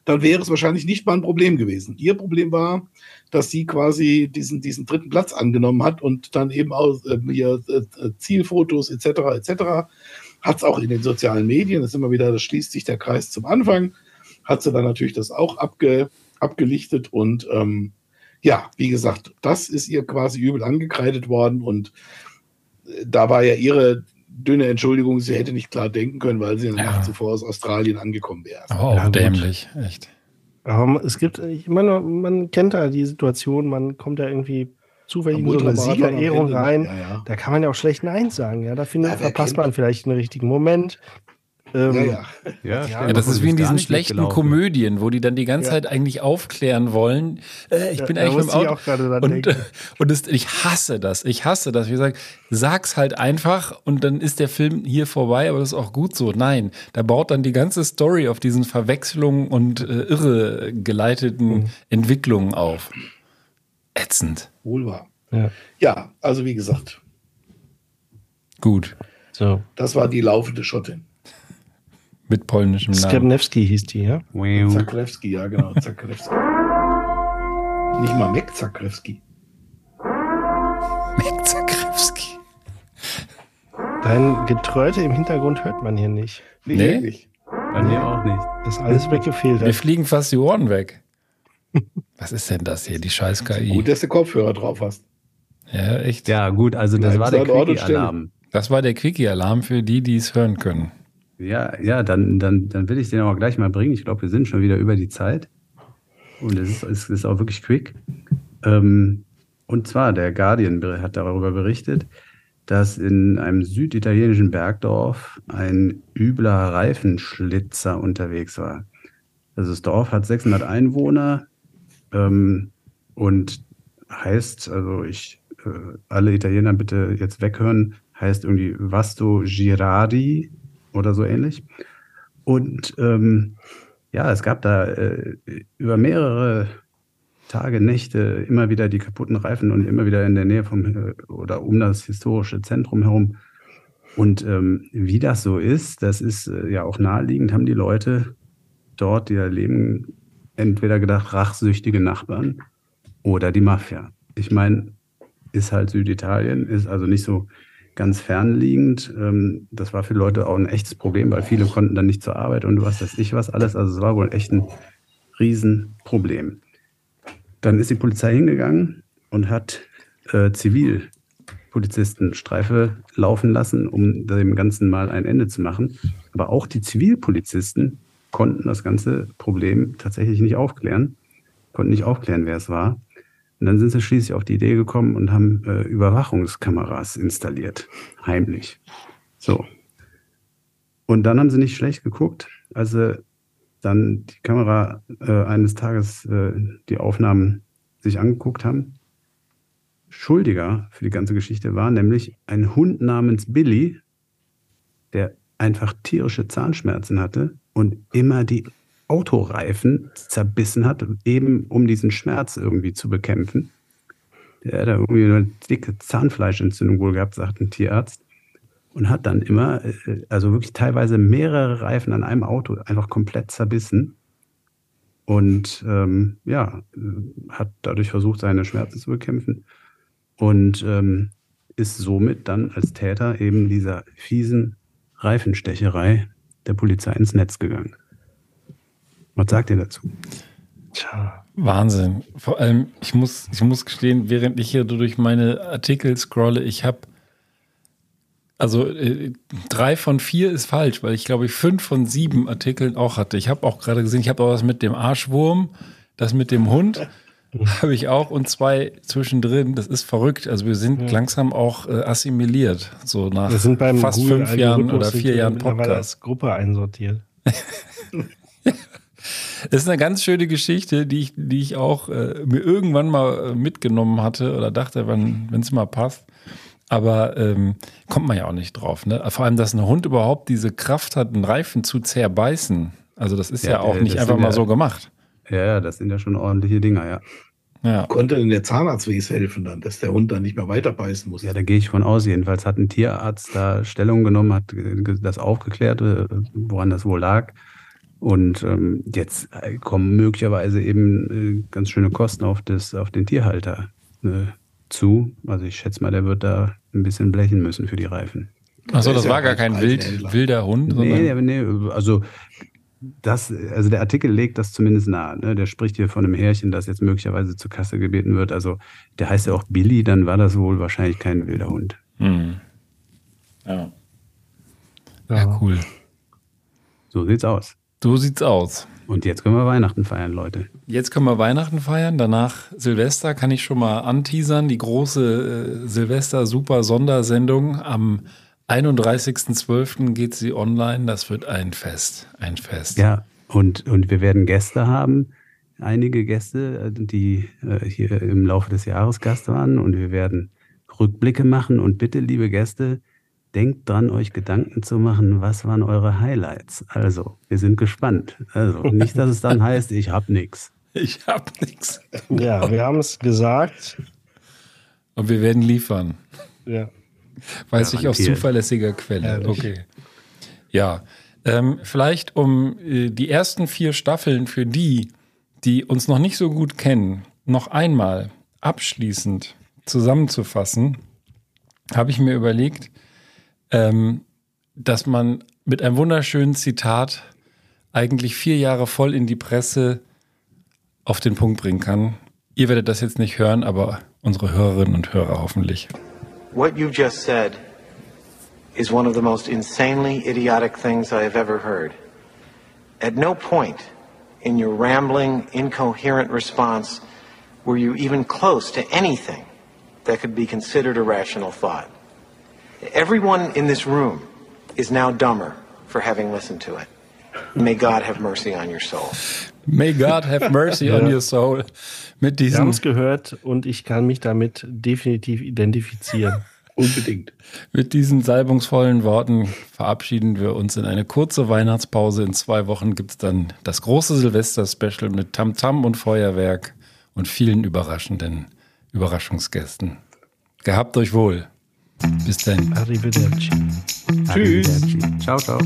dann wäre es wahrscheinlich nicht mal ein Problem gewesen. Ihr Problem war, dass sie quasi diesen, diesen dritten Platz angenommen hat und dann eben auch äh, hier äh, Zielfotos etc. etc. hat es auch in den sozialen Medien, das ist immer wieder, das schließt sich der Kreis zum Anfang, hat sie dann natürlich das auch abge, abgelichtet und ähm, ja, wie gesagt, das ist ihr quasi übel angekreidet worden und äh, da war ja ihre dünne Entschuldigung, sie hätte nicht klar denken können, weil sie in der Ja. Nacht zuvor aus Australien angekommen wäre. Oh, Ja, gut. dämlich, echt. Ähm, es gibt, ich meine, man kennt da die Situation, man kommt da irgendwie zufällig in so eine Siegerehrung rein. Ja, ja. Da kann man ja auch schlecht Nein sagen. Ja, da findet, verpasst man vielleicht einen richtigen Moment. Ähm, Ja, ja. Ja, Ja, das ist wie in diesen schlechten. Komödien, wo die dann die ganze Ja. Zeit eigentlich aufklären wollen. Äh, ich Ja, bin da eigentlich mit dem Auto. auch gerade dran und denken. [laughs] und das, ich hasse das. Ich hasse das. Wie gesagt, sag's halt einfach und dann ist der Film hier vorbei, aber das ist auch gut so. Nein, da baut dann die ganze Story auf diesen Verwechslungen und äh, irre geleiteten Mhm. Entwicklungen auf. Ätzend. Wohl wahr. Ja. Ja, also wie gesagt, Gut. So. das war die laufende Schottin. Mit polnischem Namen. Skrebnewski hieß die, ja? Zakrewski, ja genau, Zakrewski. Nicht mal Mac Zakrewski. Mick Zakrewski. Dein Geträute im Hintergrund hört man hier nicht. Nicht Nee? wirklich. Bei mir auch nicht. Das ist alles weggefehlt. Mir fliegen fast die Ohren weg. Was ist denn das hier, die scheiß KI? Gut, dass du Kopfhörer drauf hast. Ja, echt. Ja, gut, also das Bleiben war der Quickie-Alarm. Das war der Quickie-Alarm für die, die es hören können. Ja, ja, dann, dann, dann will ich den aber gleich mal bringen. Ich glaube, wir sind schon wieder über die Zeit. Und es ist, es ist auch wirklich quick. Ähm, und zwar, der Guardian hat darüber berichtet, dass in einem süditalienischen Bergdorf ein übler Reifenschlitzer unterwegs war. Also das Dorf hat 600 Einwohner ähm, und heißt, also ich, äh, alle Italiener bitte jetzt weghören, heißt irgendwie Vasto Girardi oder so ähnlich. Und ähm, ja, es gab da äh, über mehrere Tage, Nächte immer wieder die kaputten Reifen und immer wieder in der Nähe vom äh, oder um das historische Zentrum herum. Und ähm, wie das so ist, das ist äh, ja auch naheliegend, haben die Leute dort, die da leben, entweder gedacht, rachsüchtige Nachbarn oder die Mafia. Ich meine, ist halt Süditalien, ist also nicht so ganz fernliegend. Ähm, das war für Leute auch ein echtes Problem, weil viele konnten dann nicht zur Arbeit und was weiß ich was alles. Also es war wohl echt ein Riesenproblem. Dann ist die Polizei hingegangen und hat äh, Zivilpolizisten Streife laufen lassen, um dem Ganzen mal ein Ende zu machen. Aber auch die Zivilpolizisten konnten das ganze Problem tatsächlich nicht aufklären, konnten nicht aufklären, wer es war. Und dann sind sie schließlich auf die Idee gekommen und haben äh, Überwachungskameras installiert, heimlich. So. Und dann haben sie nicht schlecht geguckt, als sie dann die Kamera äh, eines Tages äh, die Aufnahmen sich angeguckt haben. Schuldiger für die ganze Geschichte war nämlich ein Hund namens Billy, der einfach tierische Zahnschmerzen hatte und immer die Autoreifen zerbissen hat, eben um diesen Schmerz irgendwie zu bekämpfen. Der hat da irgendwie eine dicke Zahnfleischentzündung wohl gehabt, sagt ein Tierarzt. Und hat dann immer, äh, also wirklich teilweise mehrere Reifen an einem Auto einfach komplett zerbissen. und ähm, ja, hat dadurch versucht, seine Schmerzen zu bekämpfen und ähm, ist somit dann als Täter eben dieser fiesen Reifenstecherei der Polizei ins Netz gegangen. Was sagt ihr dazu? Tja. Wahnsinn. Vor allem, ich muss, ich muss gestehen, während ich hier durch meine Artikel scrolle, ich habe also äh, drei von vier ist falsch, weil ich glaube ich fünf von sieben Artikeln auch hatte. Ich habe auch gerade gesehen, ich habe auch was mit dem Arschwurm, das mit dem Hund [laughs] habe ich auch und zwei zwischendrin. Das ist verrückt. Also wir sind ja. langsam auch äh, assimiliert, so nach fast Google fünf Jahren oder vier Jahren Podcast. Gruppe einsortiert. [laughs] Das ist eine ganz schöne Geschichte, die ich, die ich auch äh, mir irgendwann mal äh, mitgenommen hatte oder dachte, wenn es mal passt. Aber ähm, kommt man ja auch nicht drauf. Ne? Vor allem, dass ein Hund überhaupt diese Kraft hat, einen Reifen zu zerbeißen. Also das ist ja, ja auch nicht einfach mal ja, so gemacht. Ja, das sind ja schon ordentliche Dinger, ja. Ja. Konnte denn der Zahnarzt wenigstens helfen dann, dass der Hund dann nicht mehr weiter beißen muss? Ja, da gehe ich von aus. Jedenfalls hat ein Tierarzt da Stellung genommen, hat das aufgeklärt, äh, woran das wohl lag. Und ähm, jetzt äh, kommen möglicherweise eben äh, ganz schöne Kosten auf, das, auf den Tierhalter äh, zu. Also ich schätze mal, der wird da ein bisschen blechen müssen für die Reifen. Achso, das war gar kein wild, wilder Hund? Nee, nee, also das, also der Artikel legt das zumindest nahe. Ne? Der spricht hier von einem Härchen, das jetzt möglicherweise zur Kasse gebeten wird. Also der heißt ja auch Billy, dann war das wohl wahrscheinlich kein wilder Hund. Hm. Ja. Ja, cool. So sieht's aus. So sieht's aus. Und jetzt können wir Weihnachten feiern, Leute. Jetzt können wir Weihnachten feiern. Danach Silvester kann ich schon mal anteasern. Die große äh, Silvester-Super-Sondersendung. Am 31.12. geht sie online. Das wird ein Fest. Ein Fest. Ja, und, und wir werden Gäste haben. Einige Gäste, die äh, hier im Laufe des Jahres Gast waren. Und wir werden Rückblicke machen. Und bitte, liebe Gäste, denkt dran, euch Gedanken zu machen, was waren eure Highlights. Also, wir sind gespannt. Also, nicht, dass es dann heißt, ich hab nichts. [laughs] Ich hab nichts. Ja, wir haben es gesagt. Und wir werden liefern. Ja. Weiß ja, ich aus zuverlässiger Quelle. Ehrlich. Okay. Ja. Ähm, vielleicht um äh, die ersten vier Staffeln für die, die uns noch nicht so gut kennen, noch einmal abschließend zusammenzufassen, habe ich mir überlegt, ähm, dass man mit einem wunderschönen Zitat eigentlich vier Jahre voll in die Presse auf den Punkt bringen kann. Ihr werdet das jetzt nicht hören, aber unsere Hörerinnen und Hörer hoffentlich. What you just said is one of the most insanely idiotic things I have ever heard. At no point in your rambling, incoherent response were you even close to anything that could be considered a rational thought. Everyone in this room is now dumber for having listened to it. May God have mercy on your soul. May God have mercy on [laughs] your soul. Mit diesem. Wir haben es gehört und ich kann mich damit definitiv identifizieren. [laughs] Unbedingt. Mit diesen salbungsvollen Worten verabschieden wir uns in eine kurze Weihnachtspause. In zwei Wochen gibt es dann das große Silvester-Special mit Tamtam -Tam und Feuerwerk und vielen überraschenden Überraschungsgästen. Gehabt euch wohl. Bis dann. Arrivederci. Arrivederci. Tschüss. Ciao, ciao.